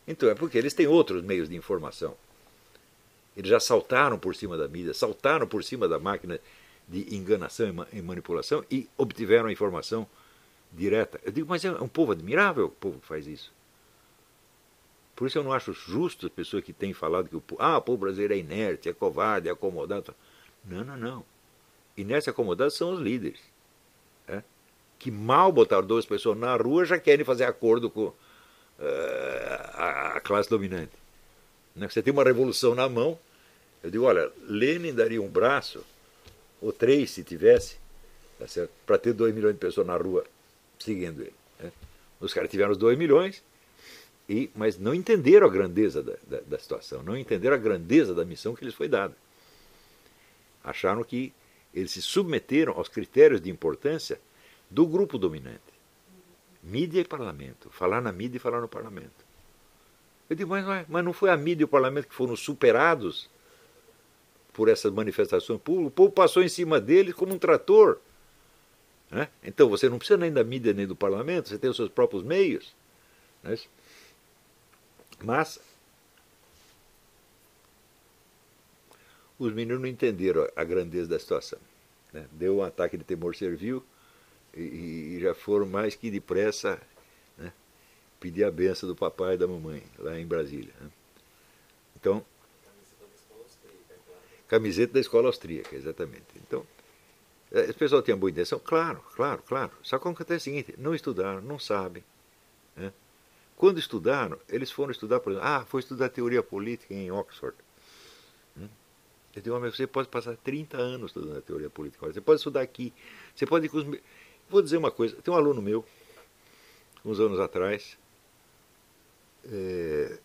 Então é porque eles têm outros meios de informação. Eles já saltaram por cima da mídia, saltaram por cima da máquina de enganação e manipulação e obtiveram a informação direta. Eu digo, mas é um povo admirável o povo que faz isso. Por isso eu não acho justo as pessoas que têm falado que o, ah, o povo brasileiro é inerte, é covarde, é acomodado. Não, não, não. Inerte e acomodado são os líderes. É? Que mal botaram duas pessoas na rua já querem fazer acordo com uh, a, a, classe dominante. Né? Você tem uma revolução na mão. Eu digo, olha, Lenin daria um braço, ou três se tivesse, tá para ter dois milhões de pessoas na rua seguindo ele. Né? Os caras tiveram os dois milhões, e, mas não entenderam a grandeza da, da, da, situação, não entenderam a grandeza da missão que lhes foi dada. Acharam que eles se submeteram aos critérios de importância do grupo dominante. Mídia e parlamento. Falar na mídia e falar no parlamento. Eu digo, mas, mas não foi a mídia e o parlamento que foram superados por essas manifestações públicas? O povo passou em cima deles como um trator. Né? Então você não precisa nem da mídia nem do parlamento, você tem os seus próprios meios. Né? Mas os meninos não entenderam a grandeza da situação. Né? Deu um ataque de temor servil e, e, já foram mais que depressa né? pedir a benção do papai e da mamãe lá em Brasília. Né? Então, camiseta da escola austríaca, exatamente. Então, o pessoal tinha boa intenção? Claro, claro, claro. Só que acontece o seguinte, não estudaram, não sabem. Né? Quando estudaram, eles foram estudar, por exemplo, ah, foi estudar teoria política em Oxford. Hum? Eu digo, mas você pode passar 30 anos estudando a teoria política. Você pode estudar aqui. Você pode ir. Vou dizer uma coisa: tem um aluno meu, uns anos atrás, é,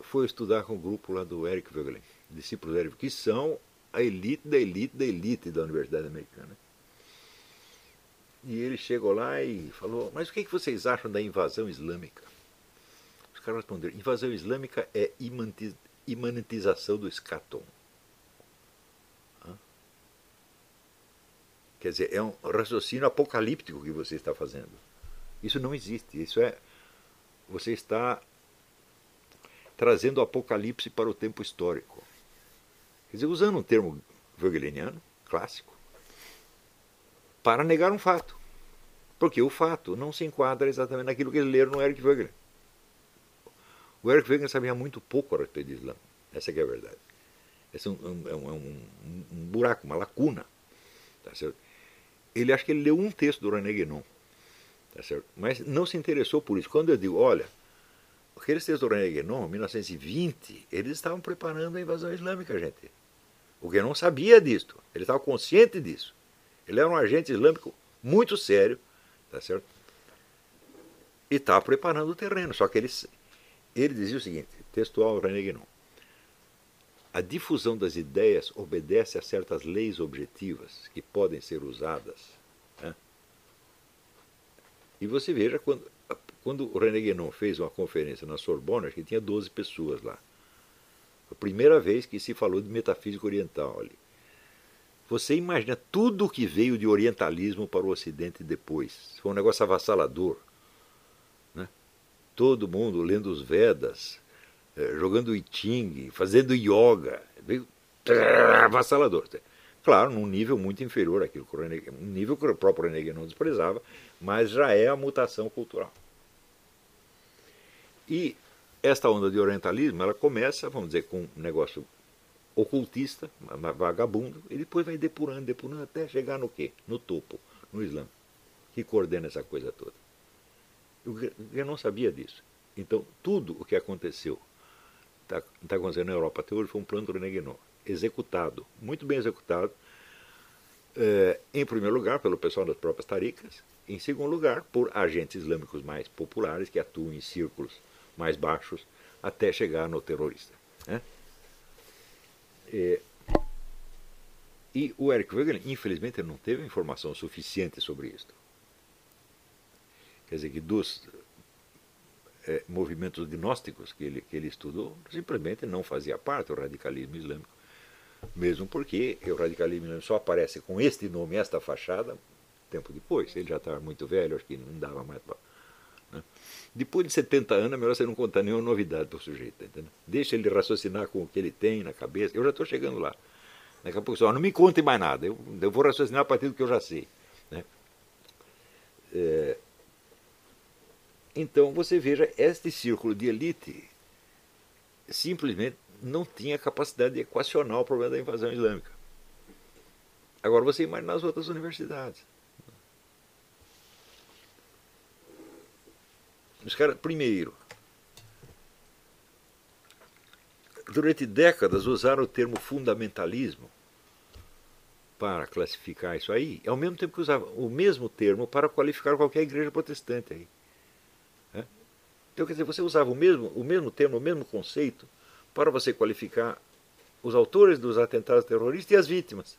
foi estudar com o grupo lá do Eric Vogelin, discípulos do Eric, que são a elite da elite da elite da Universidade Americana. E ele chegou lá e falou: Mas o que, é que vocês acham da invasão islâmica? Caras responderam: invasão islâmica é imanentização do escatom. Quer dizer, é um raciocínio apocalíptico que você está fazendo. Isso não existe. Isso é. Você está trazendo o apocalipse para o tempo histórico. Quer dizer, usando um termo wegeliniano, clássico, para negar um fato. Porque o fato não se enquadra exatamente naquilo que eles leram no Eric Wegelin. O Eric Wegener sabia muito pouco a respeito do Islã. Essa é a verdade. Esse é um, é um, é um, um, buraco, uma lacuna. Tá certo? Ele acha que ele leu um texto do René Guénon. Tá certo? Mas não se interessou por isso. Quando eu digo, olha, aqueles textos do René Guénon, 1920, eles estavam preparando a invasão islâmica, gente. O Guénon sabia disso. Ele estava consciente disso. Ele era um agente islâmico muito sério, tá certo? E estava preparando o terreno. Só que ele ele dizia o seguinte: textual René Guénon. A difusão das ideias obedece a certas leis objetivas que podem ser usadas. Né? E você veja, quando, quando o René Guénon fez uma conferência na Sorbonne, acho que tinha 12 pessoas lá. A primeira vez que se falou de metafísica oriental ali. Você imagina tudo o que veio de orientalismo para o Ocidente depois. Foi um negócio avassalador. Né? Todo mundo lendo os Vedas, eh, jogando Iting, fazendo yoga. Veio avassalador. Claro, num nível muito inferior àquilo que o um nível que o próprio René não desprezava, mas já é a mutação cultural. E esta onda de orientalismo, ela começa, vamos dizer, com um negócio ocultista, vagabundo, e depois vai depurando, depurando, até chegar no quê? No topo, no Islã, que coordena essa coisa toda. Eu não sabia disso. Então, tudo o que aconteceu, está tá acontecendo na Europa até hoje, foi um plano do René Guénon, executado, muito bem executado, é, em primeiro lugar, pelo pessoal das próprias taricas, em segundo lugar, por agentes islâmicos mais populares que atuam em círculos mais baixos até chegar no terrorista. Né? É, e o Eric Wegener, infelizmente, não teve informação suficiente sobre isso. Quer dizer, que dos é, movimentos gnósticos que ele, que ele estudou, simplesmente não fazia parte do radicalismo islâmico. Mesmo porque o radicalismo islâmico só aparece com este nome, esta fachada, tempo depois. Ele já estava muito velho, acho que não dava mais para. Né? Depois de 70 anos, é melhor você não contar nenhuma novidade para o sujeito. Entendeu? Deixa ele raciocinar com o que ele tem na cabeça. Eu já estou chegando lá. Daqui a pouco só, não me conte mais nada. Eu, eu vou raciocinar a partir do que eu já sei. Né? É, então você veja, este círculo de elite simplesmente não tinha capacidade de equacionar o problema da invasão islâmica. Agora você imagina as outras universidades. Os caras, primeiro, durante décadas usaram o termo fundamentalismo para classificar isso aí, ao mesmo tempo que usavam o mesmo termo para qualificar qualquer igreja protestante aí. Então, quer dizer, você usava o mesmo, o mesmo termo, o mesmo conceito para você qualificar os autores dos atentados terroristas e as vítimas.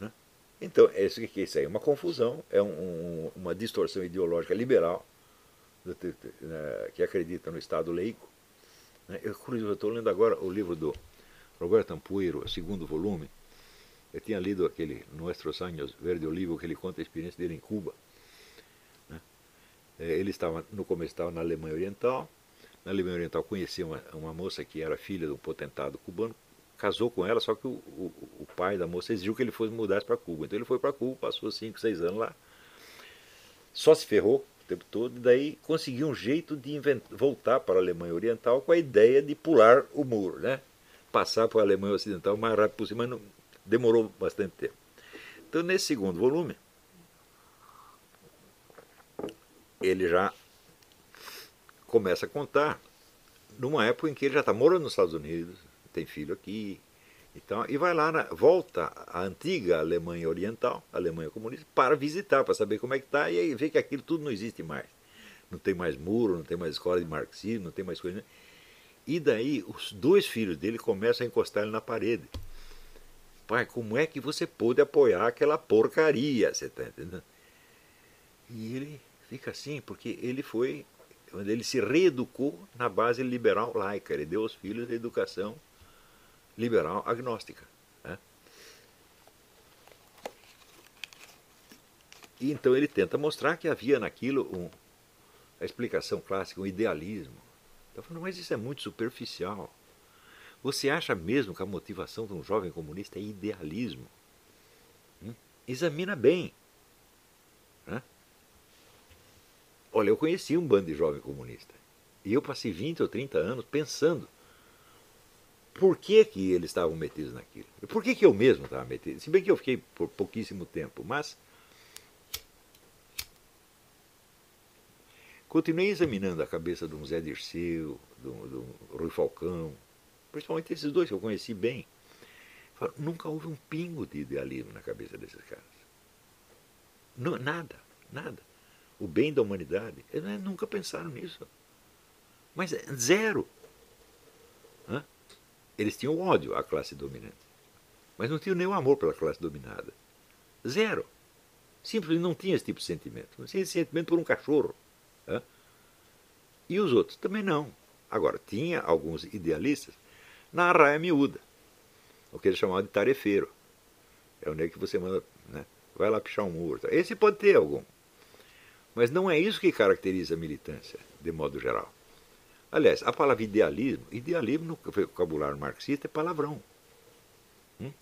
Né? Então, é isso, que isso aí é uma confusão, é um, um, uma distorção ideológica liberal né, que acredita no Estado laico. Né? Eu estou lendo agora o livro do Roberto Ampuero, segundo volume. Eu tinha lido aquele Nuestros Años Verde Olivo, que ele conta a experiência dele em Cuba. É, ele estava, no começo estava na Alemanha Oriental. Na Alemanha Oriental conhecia uma, uma moça que era filha de um potentado cubano, casou com ela, só que o, o, o pai da moça exigiu que ele fosse mudar para Cuba. Então ele foi para Cuba, passou 5, 6 anos lá. Só se ferrou, tempo todo, e daí conseguiu um jeito de voltar para a Alemanha Oriental com a ideia de pular o muro, né? passar para a Alemanha Ocidental o mais rápido possível, mas não, demorou bastante tempo. Então, nesse segundo volume, ele já começa a contar numa época em que ele já está morando nos Estados Unidos, tem filho aqui, então, e vai lá, na, volta à antiga Alemanha Oriental, Alemanha comunista, para visitar, para saber como é que está, e aí vê que aquilo tudo não existe mais. Não tem mais muro, não tem mais escola de marxismo, não tem mais coisa. E daí os dois filhos dele começam a encostar ele na parede. Pai, como é que você pôde apoiar aquela porcaria? Você está entendendo? E ele fica assim, porque ele foi, ele se reeducou na base liberal laica, ele deu aos filhos a educação liberal agnóstica. Né? E então ele tenta mostrar que havia naquilo um, a explicação clássica, um idealismo. Então, falando, mas isso é muito superficial. Você acha mesmo que a motivação de um jovem comunista é idealismo? Hum? Examina bem. Né? Olha, eu conheci um bando de jovem comunista. E eu passei 20 ou 30 anos pensando por que, que eles estavam metidos naquilo. Por que, que eu mesmo estava metido? Se bem que eu fiquei por pouquíssimo tempo, mas continuei examinando a cabeça de um Zé Dirceu, de um, de um Rui Falcão, principalmente esses dois que eu conheci bem. Nunca houve um pingo de idealismo na cabeça desses caras. nada, nada. O bem da humanidade, eles nunca pensaram nisso. Mas é zero. Eles tinham ódio à classe dominante. Mas não tinham nenhum amor pela classe dominada. Zero. Simplesmente não tinha esse tipo de sentimento. Não tinha esse sentimento por um cachorro. E os outros também não. Agora, tinha alguns idealistas na arraia miúda, o que eles chamavam de tarefeiro. É o nego que você manda, né? vai lá pichar um muro. Esse pode ter algum. Mas não é isso que caracteriza a militância, de modo geral. Aliás, a palavra idealismo, idealismo no vocabulário marxista é palavrão. Hum?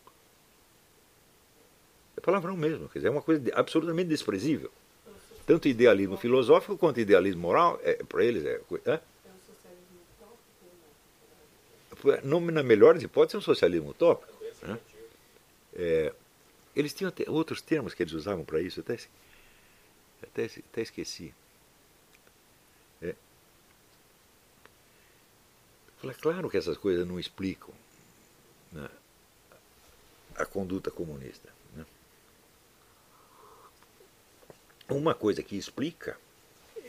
É palavrão mesmo, quer dizer, é uma coisa absolutamente desprezível. Tanto idealismo filosófico quanto idealismo moral, é, para eles é. é? na melhor das hipóteses, é um socialismo utópico. Né? É, eles tinham outros termos que eles usavam para isso, até, até, até esqueci. É, claro que essas coisas não explicam né, a conduta comunista. Né? Uma coisa que explica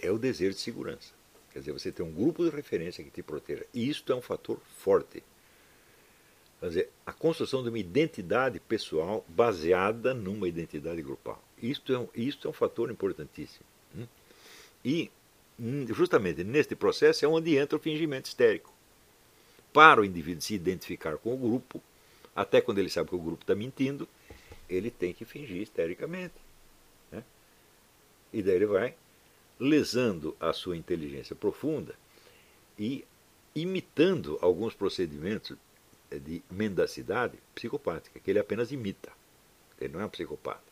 é o desejo de segurança. Quer dizer, você tem um grupo de referência que te proteja. E isto é um fator forte. Quer dizer, a construção de uma identidade pessoal baseada numa identidade grupal. Isto é um, isto é um fator importantíssimo. Hum? E, hum, justamente neste processo, é onde entra o fingimento histérico. Para o indivíduo se identificar com o grupo, até quando ele sabe que o grupo está mentindo, ele tem que fingir histericamente. Né? E daí ele vai lesando a sua inteligência profunda e imitando alguns procedimentos de mendacidade psicopática, que ele apenas imita. Ele não é um psicopata.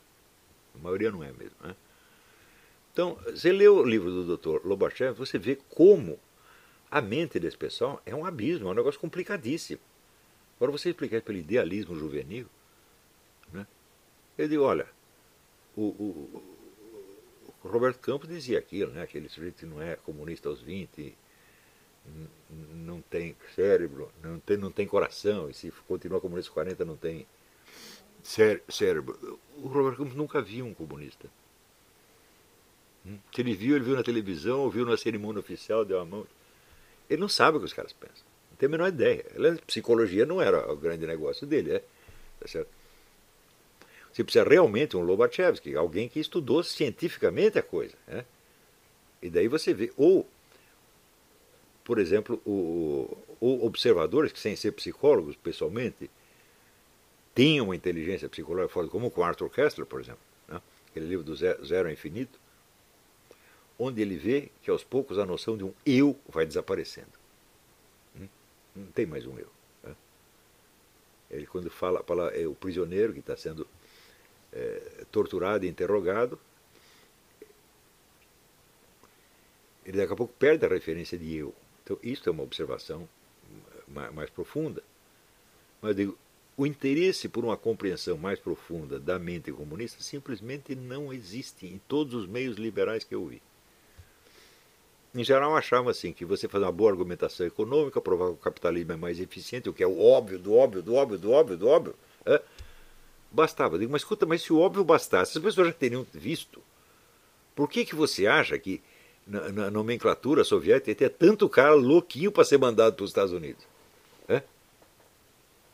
A maioria não é mesmo. Né? Então, você lê o livro do Dr. Lobachev, você vê como a mente desse pessoal é um abismo, é um negócio complicadíssimo. Agora, você explicar pelo idealismo juvenil, né? ele diz, olha, o, o, o Roberto Campos dizia aquilo, né? aquele sujeito que não é comunista aos 20, não tem cérebro, não tem, não tem coração, e se continuar comunista aos 40 não tem cérebro. O Roberto Campos nunca viu um comunista. Se ele viu, ele viu na televisão, ou viu na cerimônia oficial, deu a mão. Ele não sabe o que os caras pensam. Não tem a menor ideia. Psicologia não era o grande negócio dele, é? Tá certo? Você precisa realmente um Lobachevsky, alguém que estudou cientificamente a coisa. Né? E daí você vê, ou, por exemplo, o, ou observadores que, sem ser psicólogos pessoalmente, tinham uma inteligência psicológica forte, como com Arthur Kessler, por exemplo, né? aquele livro do Zero ao Infinito, onde ele vê que aos poucos a noção de um eu vai desaparecendo. Hum? Não tem mais um eu. Né? Ele, quando fala, fala é o prisioneiro que está sendo é, torturado e interrogado, ele daqui a pouco perde a referência de eu. Então, isso é uma observação mais, mais profunda. Mas eu digo, o interesse por uma compreensão mais profunda da mente comunista simplesmente não existe em todos os meios liberais que eu vi. Em geral, achavam assim que você fazer uma boa argumentação econômica, provar que o capitalismo é mais eficiente, o que é o óbvio, do óbvio, do óbvio, do óbvio, do óbvio. É? Bastava. Digo, mas escuta, mas se o óbvio bastasse, as pessoas já teriam visto. Por que, que você acha que na, na nomenclatura soviética tem tanto cara louquinho para ser mandado para os Estados Unidos? É?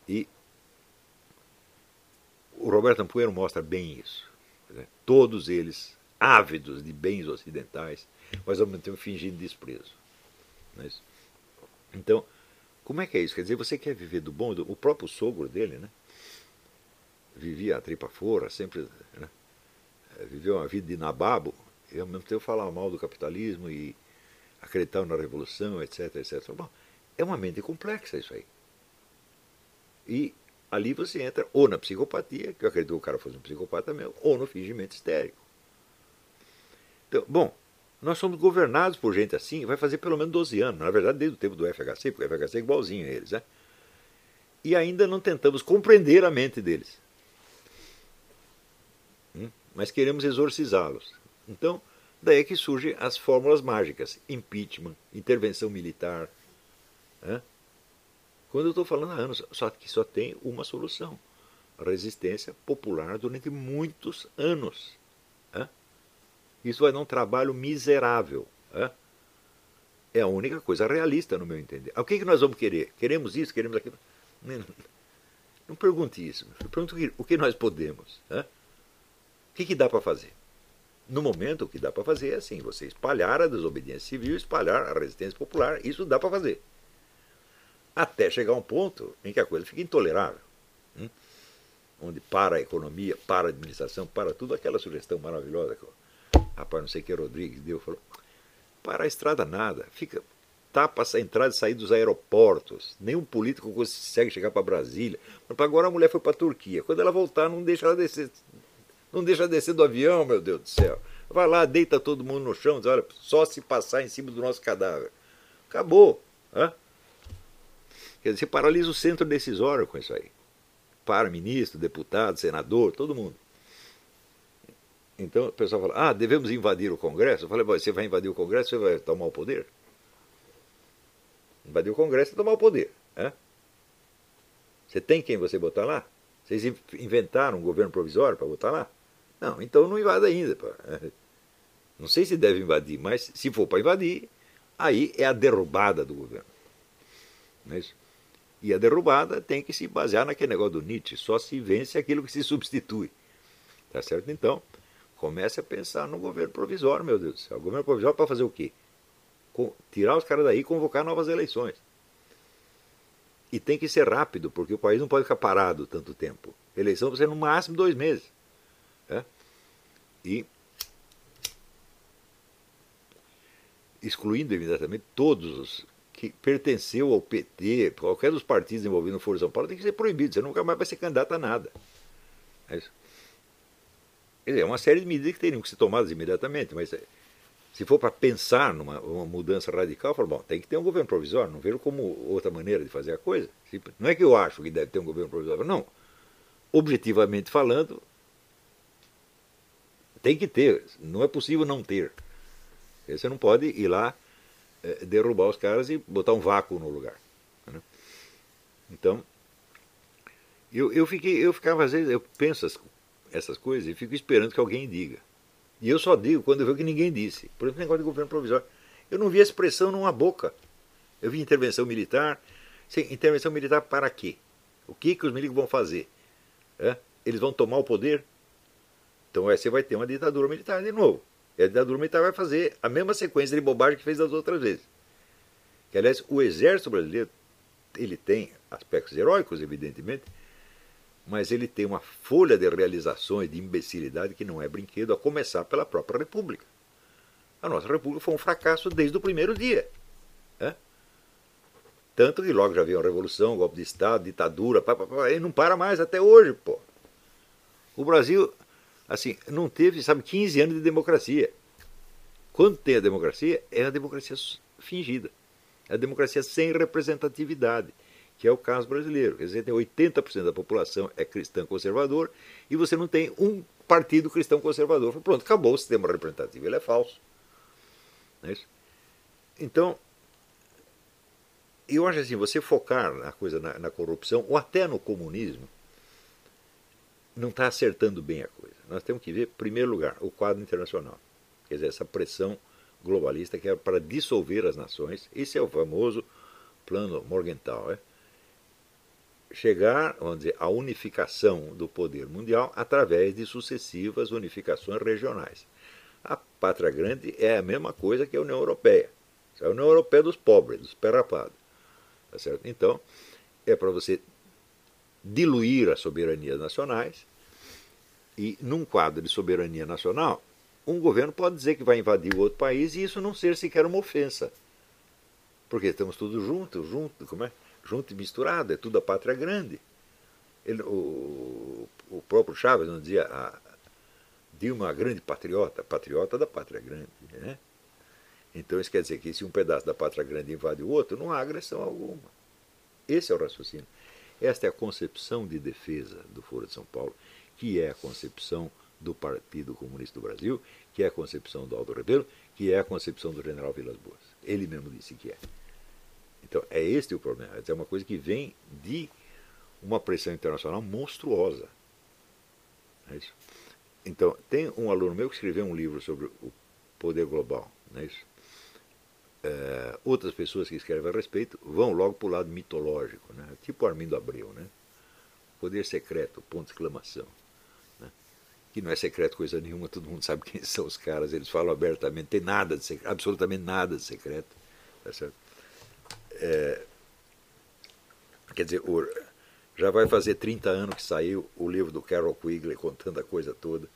E o Roberto Ampuero mostra bem isso. Né? Todos eles ávidos de bens ocidentais, mas ao mesmo tempo fingindo desprezo. É então, como é que é isso? Quer dizer, você quer viver do bom? O próprio sogro dele, né? vivia a tripa fora, sempre né, viveu uma vida de nababo, e ao mesmo tempo falava mal do capitalismo e acreditava na revolução, etc, etc. Bom, é uma mente complexa isso aí. E ali você entra ou na psicopatia, que eu acredito que o cara fosse um psicopata mesmo, ou no fingimento histérico. Então, bom, nós somos governados por gente assim, vai fazer pelo menos 12 anos, na verdade desde o tempo do FHC, porque o FHC é igualzinho a eles, né? E ainda não tentamos compreender a mente deles mas queremos exorcizá-los. Então, daí é que surgem as fórmulas mágicas: impeachment, intervenção militar. Né? Quando eu estou falando há anos, só que só tem uma solução: resistência popular durante muitos anos. Né? Isso vai dar um trabalho miserável. Né? É a única coisa realista, no meu entender. O que, que nós vamos querer? Queremos isso, queremos aquilo? Não, não pergunte isso. Pergunte o que nós podemos. Né? O que, que dá para fazer? No momento, o que dá para fazer é assim: você espalhar a desobediência civil, espalhar a resistência popular. Isso dá para fazer. Até chegar a um ponto em que a coisa fica intolerável. Hum? Onde para a economia, para a administração, para tudo. Aquela sugestão maravilhosa que o rapaz, não sei que Rodrigues deu, falou: para a estrada nada. Fica tapa a entrada e sair dos aeroportos. Nenhum político consegue chegar para Brasília. Agora a mulher foi para a Turquia. Quando ela voltar, não deixa ela descer não deixa descer do avião, meu Deus do céu. Vai lá, deita todo mundo no chão, diz, olha, só se passar em cima do nosso cadáver. Acabou. Hã? Quer dizer, você paralisa o centro decisório com isso aí. Para ministro, deputado, senador, todo mundo. Então o pessoal fala, ah, devemos invadir o Congresso. Eu falei, você vai invadir o Congresso, você vai tomar o poder? Invadir o Congresso é tomar o poder. Hã? Você tem quem você botar lá? Vocês inventaram um governo provisório para botar lá? Não, então não invada ainda. Não sei se deve invadir, mas se for para invadir, aí é a derrubada do governo. Não é isso? E a derrubada tem que se basear naquele negócio do Nietzsche, só se vence aquilo que se substitui. Tá certo? Então, comece a pensar no governo provisório, meu Deus do céu. O governo provisório para fazer o quê? Tirar os caras daí e convocar novas eleições. E tem que ser rápido, porque o país não pode ficar parado tanto tempo. Eleição ser no máximo dois meses. Né? E excluindo imediatamente todos os que pertenceu ao PT, qualquer dos partidos envolvidos no Foro São Paulo, tem que ser proibido. Você nunca mais vai ser candidato a nada. É isso. É uma série de medidas que teriam que ser tomadas imediatamente, mas se for para pensar numa mudança radical, falo, bom, tem que ter um governo provisório, não vejo como outra maneira de fazer a coisa. Não é que eu acho que deve ter um governo provisório, não. Objetivamente falando, tem que ter, não é possível não ter. Você não pode ir lá é, derrubar os caras e botar um vácuo no lugar. Né? Então, eu, eu, fiquei, eu ficava, às vezes, eu penso essas coisas e fico esperando que alguém diga. E eu só digo quando eu vejo que ninguém disse. Por exemplo, negócio de governo provisório. Eu não vi a expressão numa boca. Eu vi intervenção militar. Sim, intervenção militar para quê? O que, que os milicos vão fazer? É? Eles vão tomar o poder? Então você vai ter uma ditadura militar de novo. E a ditadura militar vai fazer a mesma sequência de bobagem que fez das outras vezes. Que, aliás, o exército brasileiro ele tem aspectos heróicos, evidentemente, mas ele tem uma folha de realizações de imbecilidade que não é brinquedo, a começar pela própria República. A nossa República foi um fracasso desde o primeiro dia. Né? Tanto que logo já veio a revolução, golpe de Estado, ditadura, pá, pá, pá, e não para mais até hoje, pô. O Brasil assim, não teve, sabe, 15 anos de democracia. Quando tem a democracia, é a democracia fingida. É a democracia sem representatividade, que é o caso brasileiro. Quer dizer, tem 80% da população é cristã conservador e você não tem um partido cristão conservador. Pronto, acabou o sistema representativo, ele é falso. Não é isso? Então, eu acho assim, você focar na coisa na, na corrupção ou até no comunismo, não está acertando bem a coisa. Nós temos que ver, em primeiro lugar, o quadro internacional. Quer dizer, essa pressão globalista que é para dissolver as nações. Esse é o famoso plano Morgenthau. É? Chegar, vamos dizer, à unificação do poder mundial através de sucessivas unificações regionais. A pátria grande é a mesma coisa que a União Europeia. É a União Europeia dos pobres, dos perrapados. Tá certo? Então, é para você diluir as soberanias nacionais e, num quadro de soberania nacional, um governo pode dizer que vai invadir o outro país e isso não ser sequer uma ofensa. Porque estamos todos juntos, junto, como é? junto e misturado, é tudo a pátria grande. Ele, o, o próprio Chaves não dizia a Dilma a grande patriota, patriota da pátria grande. Né? Então isso quer dizer que se um pedaço da pátria grande invade o outro, não há agressão alguma. Esse é o raciocínio. Esta é a concepção de defesa do Foro de São Paulo, que é a concepção do Partido Comunista do Brasil, que é a concepção do Aldo Rebelo, que é a concepção do general Vilas Boas. Ele mesmo disse que é. Então, é este o problema. É uma coisa que vem de uma pressão internacional monstruosa. É isso? Então, tem um aluno meu que escreveu um livro sobre o poder global. Não é isso? é, outras pessoas que escrevem a respeito vão logo para o lado mitológico, né? tipo Armindo Abreu. Né? Poder secreto, ponto de exclamação. Que não é secreto coisa nenhuma, todo mundo sabe quem são os caras, eles falam abertamente, tem nada de secreto, absolutamente nada de secreto. Tá? É, quer dizer, já vai fazer 30 anos que saiu o livro do Carol Quigley contando a coisa toda.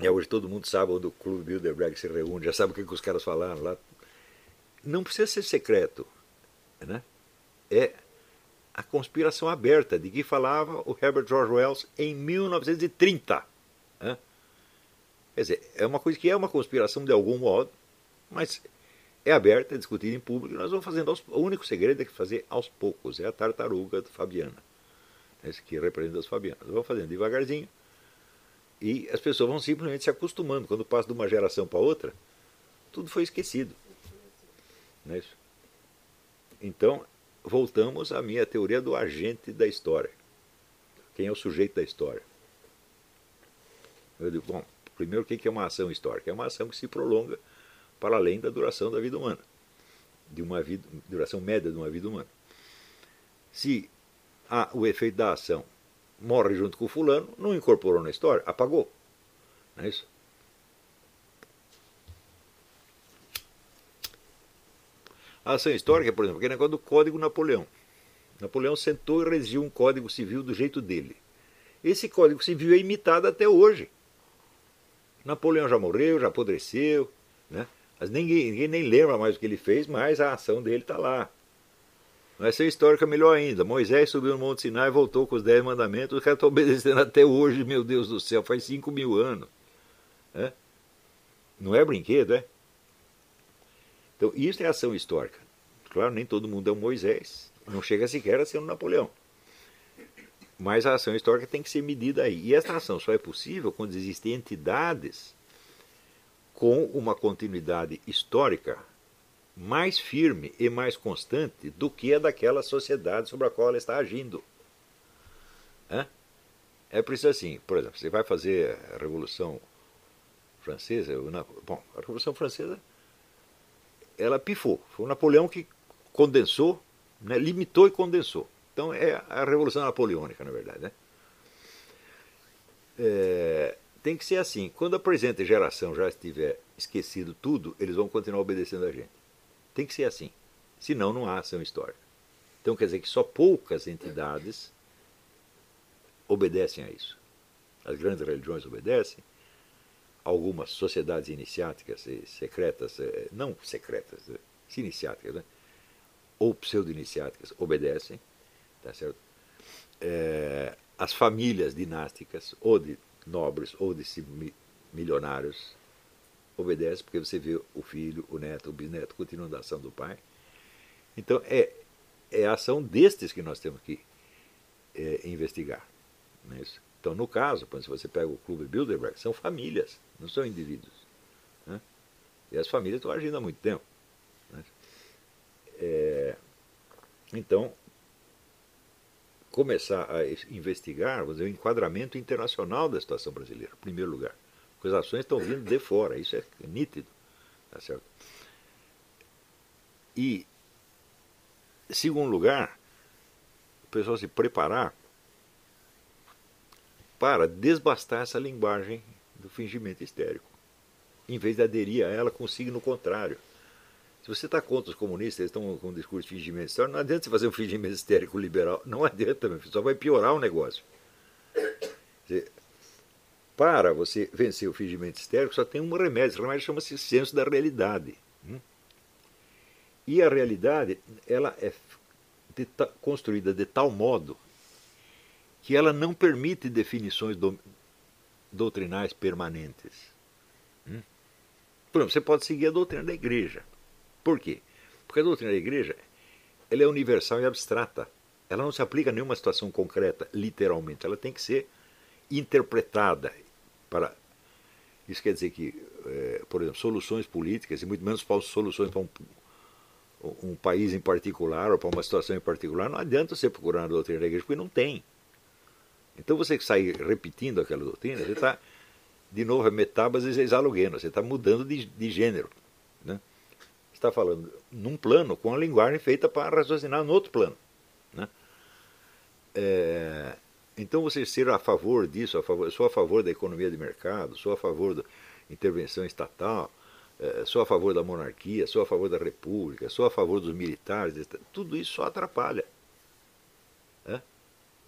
E hoje todo mundo sabe onde o Clube Bilderberg se reúne, já sabe o que, que os caras falaram lá. Não precisa ser secreto. Né? É a conspiração aberta de que falava o Herbert George Wells em 1930. Né? Quer dizer, é uma coisa que é uma conspiração de algum modo, mas é aberta, é discutida em público, nós vamos fazendo aos, o único segredo é que fazer aos poucos, é a tartaruga Fabiana, esse que representa as Fabianas. Vamos fazendo devagarzinho, e as pessoas vão simplesmente se acostumando. Quando passa de uma geração para outra, tudo foi esquecido. Não é isso? Então, voltamos à minha teoria do agente da história. Quem é o sujeito da história? Eu digo, bom, primeiro o que é uma ação histórica? É uma ação que se prolonga para além da duração da vida humana, de uma vida, duração média de uma vida humana. Se há o efeito da ação morre junto com o fulano, não incorporou na história, apagou. Não é isso? A ação histórica, por exemplo, aquele negócio do Código Napoleão. Napoleão sentou e redigiu um código civil do jeito dele. Esse código civil é imitado até hoje. Napoleão já morreu, já apodreceu, né? Mas ninguém, ninguém nem lembra mais o que ele fez, mas a ação dele está lá. Vai ser histórica melhor ainda. Moisés subiu no Monte Sinai e voltou com os dez mandamentos. Os caras estão obedecendo até hoje, meu Deus do céu, faz cinco mil anos. É? Não é brinquedo, é? Então, isso é ação histórica. Claro, nem todo mundo é um Moisés. Não chega sequer a ser um Napoleão. Mas a ação histórica tem que ser medida aí. E essa ação só é possível quando existem entidades com uma continuidade histórica mais firme e mais constante do que a daquela sociedade sobre a qual ela está agindo. É, é preciso assim, por exemplo, você vai fazer a Revolução Francesa, bom, a Revolução Francesa, ela pifou, foi o Napoleão que condensou, né, limitou e condensou. Então é a Revolução Napoleônica, na verdade. Né? É, tem que ser assim. Quando a presente geração já estiver esquecido tudo, eles vão continuar obedecendo a gente. Tem que ser assim. Senão não há ação histórica. Então quer dizer que só poucas entidades obedecem a isso. As grandes religiões obedecem, algumas sociedades iniciáticas e secretas, eh, não secretas, eh, iniciáticas, né? ou pseudo-iniciáticas, obedecem, tá certo? É, as famílias dinásticas, ou de nobres ou de milionários, obedece porque você vê o filho, o neto, o bisneto continuando a ação do pai. Então é, é a ação destes que nós temos que é, investigar. É então, no caso, se você pega o Clube Bilderberg, são famílias, não são indivíduos. Né? E as famílias estão agindo há muito tempo. Né? É, então, começar a investigar dizer, o enquadramento internacional da situação brasileira, em primeiro lugar. Porque as ações estão vindo de fora, isso é nítido. Tá certo? E, segundo lugar, o pessoal se preparar para desbastar essa linguagem do fingimento histérico, em vez de aderir a ela com signo contrário. Se você está contra os comunistas, eles estão com um discurso de fingimento histórico, não adianta você fazer um fingimento histérico liberal. Não adianta, filho, só vai piorar o negócio. para você vencer o fingimento histérico, só tem um remédio. Esse remédio chama-se senso da realidade. Hum? E a realidade, ela é construída de tal modo que ela não permite definições do, doutrinais permanentes. Hum? Por exemplo, você pode seguir a doutrina da igreja. Por quê? Porque a doutrina da igreja ela é universal e abstrata. Ela não se aplica a nenhuma situação concreta, literalmente. Ela tem que ser interpretada para. Isso quer dizer que, é, por exemplo, soluções políticas, e muito menos soluções para um, um país em particular ou para uma situação em particular, não adianta você procurar na doutrina da igreja, porque não tem. Então você que sai repetindo aquela doutrina, você está de novo, é metábases exalogeno, você está mudando de, de gênero. Né? Você está falando num plano com a linguagem feita para raciocinar no outro plano. Né? É, então você ser a favor disso, a favor, sou a favor da economia de mercado, sou a favor da intervenção estatal, é, sou a favor da monarquia, sou a favor da república, sou a favor dos militares, tudo isso só atrapalha.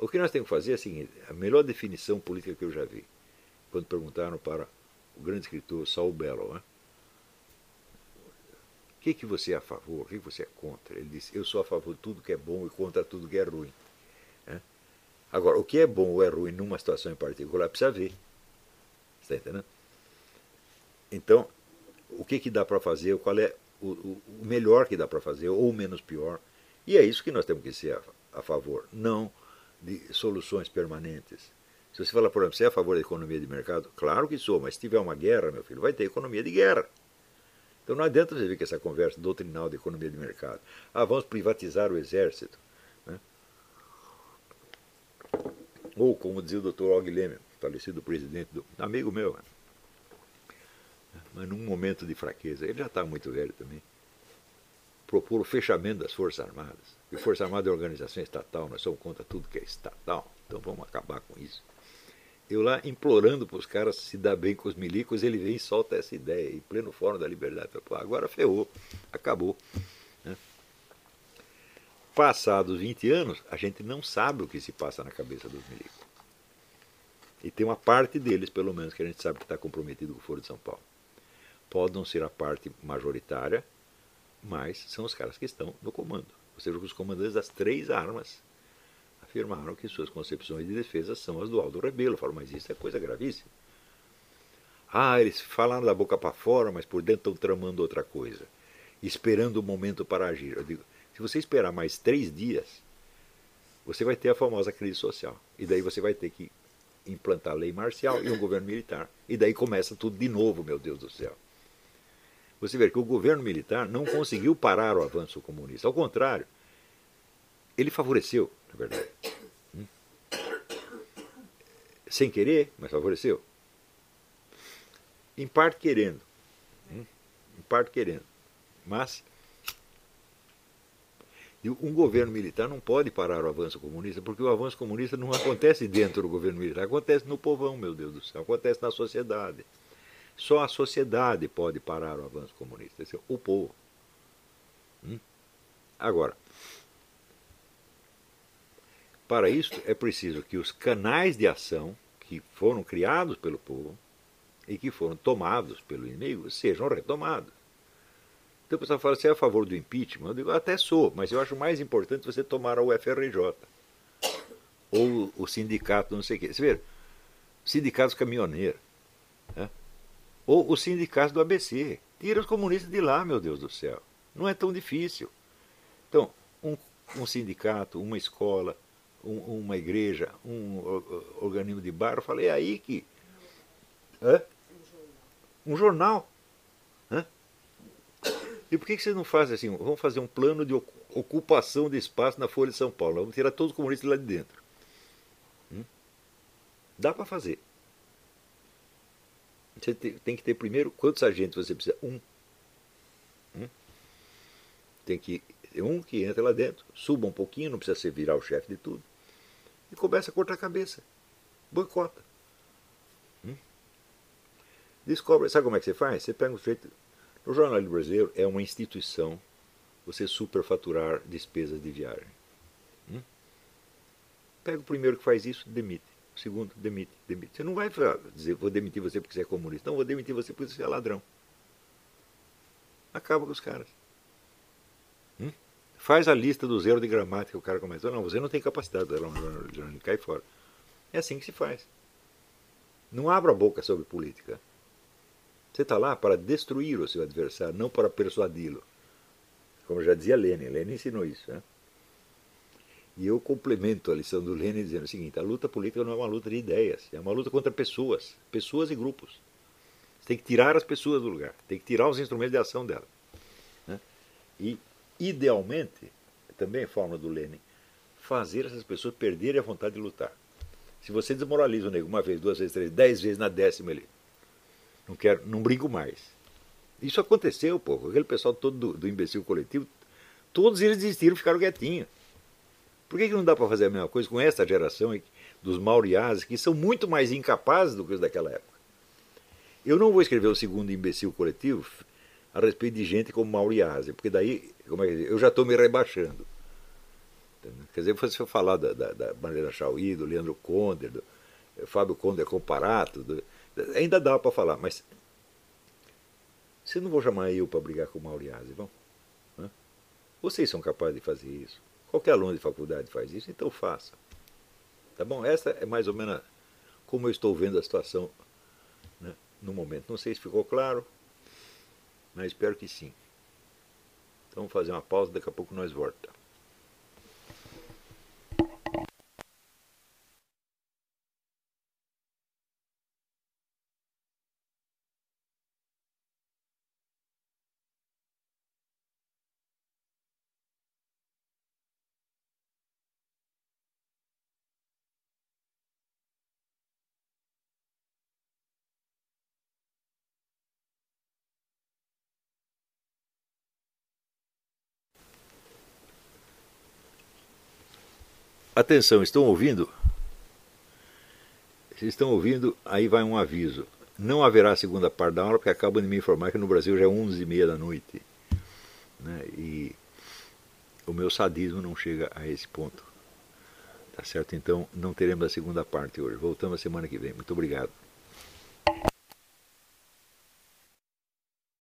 O que nós temos que fazer é o seguinte, a melhor definição política que eu já vi, quando perguntaram para o grande escritor Saul Bellow, né? o que, que você é a favor, o que, que você é contra? Ele disse, eu sou a favor de tudo que é bom e contra tudo que é ruim. Agora, o que é bom ou é ruim numa situação em particular precisa ver. Está entendendo? Então, o que, que dá para fazer, qual é o, o, o melhor que dá para fazer, ou o menos pior. E é isso que nós temos que ser a, a favor, não de soluções permanentes. Se você falar, por exemplo, você é a favor da economia de mercado? Claro que sou, mas se tiver uma guerra, meu filho, vai ter economia de guerra. Então não adianta você ver que essa conversa doutrinal de economia de mercado. Ah, vamos privatizar o exército. Ou, como dizia o Dr. Og Lehmann, falecido presidente, do, amigo meu, mas num momento de fraqueza, ele já está muito velho também, propor o fechamento das Forças Armadas. E Força Armada é organização estatal, nós somos contra tudo que é estatal, então vamos acabar com isso. Eu lá implorando para os caras se dar bem com os milicos, ele vem e solta essa ideia, em pleno Fórum da Liberdade. Pô, agora ferrou, acabou. Passados 20 anos, a gente não sabe o que se passa na cabeça dos milicos. E tem uma parte deles, pelo menos, que a gente sabe que está comprometido com o Foro de São Paulo. Pode não ser a parte majoritária, mas são os caras que estão no comando. Ou seja, os comandantes das três armas afirmaram que suas concepções de defesa são as do Aldo Rebelo. Falaram, mas isso é coisa gravíssima. Ah, eles falaram da boca para fora, mas por dentro estão tramando outra coisa, esperando o momento para agir. Eu digo, se você esperar mais três dias, você vai ter a famosa crise social. E daí você vai ter que implantar lei marcial e um governo militar. E daí começa tudo de novo, meu Deus do céu. Você vê que o governo militar não conseguiu parar o avanço comunista. Ao contrário, ele favoreceu, na verdade. Hum? Sem querer, mas favoreceu. Em parte querendo. Hum? Em parte querendo. Mas um governo militar não pode parar o avanço comunista, porque o avanço comunista não acontece dentro do governo militar, acontece no povão, meu Deus do céu, acontece na sociedade. Só a sociedade pode parar o avanço comunista, é o povo. Hum? Agora, para isso é preciso que os canais de ação que foram criados pelo povo e que foram tomados pelo inimigo sejam retomados. Então o pessoal fala, você é a favor do impeachment? Eu digo, até sou, mas eu acho mais importante você tomar a UFRJ. Ou o sindicato, não sei o quê. Você vê, sindicatos caminhoneiros. Né? Ou o sindicato do ABC. Tira os comunistas de lá, meu Deus do céu. Não é tão difícil. Então, um, um sindicato, uma escola, um, uma igreja, um organismo de eu falei, é aí que. Hã? Um jornal. E por que, que vocês não fazem assim? Vamos fazer um plano de ocupação de espaço na Folha de São Paulo. Vamos tirar todos os comunistas lá de dentro. Hum? Dá para fazer. Você tem que ter primeiro quantos agentes você precisa? Um. Hum? Tem que ter um que entra lá dentro, suba um pouquinho, não precisa ser virar o chefe de tudo. E começa a cortar a cabeça. Boicota. Hum? Descobre. Sabe como é que você faz? Você pega um jeito o jornalismo brasileiro é uma instituição você superfaturar despesas de viagem. Hum? Pega o primeiro que faz isso, demite. Segundo, demite, demite. Você não vai dizer, vou demitir você porque você é comunista. Não, vou demitir você porque você é ladrão. Acaba com os caras. Hum? Faz a lista do zero de gramática, o cara começa. Não, você não tem capacidade cai fora. É assim que se faz. Não abra a boca sobre política. Você está lá para destruir o seu adversário, não para persuadi-lo. Como já dizia Lenin, Lenin ensinou isso. Né? E eu complemento a lição do Lenin dizendo o seguinte: a luta política não é uma luta de ideias, é uma luta contra pessoas, pessoas e grupos. Você tem que tirar as pessoas do lugar, tem que tirar os instrumentos de ação delas. Né? E, idealmente, também é forma do Lenin, fazer essas pessoas perderem a vontade de lutar. Se você desmoraliza o nego uma vez, duas vezes, três, dez vezes, na décima ele Não quero, não brinco mais. Isso aconteceu, pô. Aquele pessoal todo do, do imbecil coletivo, todos eles desistiram, ficaram quietinhos. Por que, que não dá para fazer a mesma coisa com essa geração dos mauriazes, que são muito mais incapazes do que os daquela época? Eu não vou escrever o segundo imbecil coletivo a respeito de gente como Mauriase, porque daí como é que eu já estou me rebaixando. Quer dizer, se eu falar da, da, da Chauí, do Leandro Conde, do Fábio Conde Comparato, do, ainda dá para falar, mas você não vou chamar eu para brigar com o Mauriase, vão? Vocês são capazes de fazer isso. Qualquer aluno de faculdade faz isso, então faça. Tá bom? Essa é mais ou menos como eu estou vendo a situação né, no momento. Não sei se ficou claro, mas espero que sim. Então vamos fazer uma pausa, daqui a pouco nós voltamos. Atenção, estão ouvindo? Se estão ouvindo, aí vai um aviso. Não haverá segunda parte da aula, porque acabam de me informar que no Brasil já é 11h30 da noite. Né? E o meu sadismo não chega a esse ponto. Tá certo? Então não teremos a segunda parte hoje. Voltamos a semana que vem. Muito obrigado.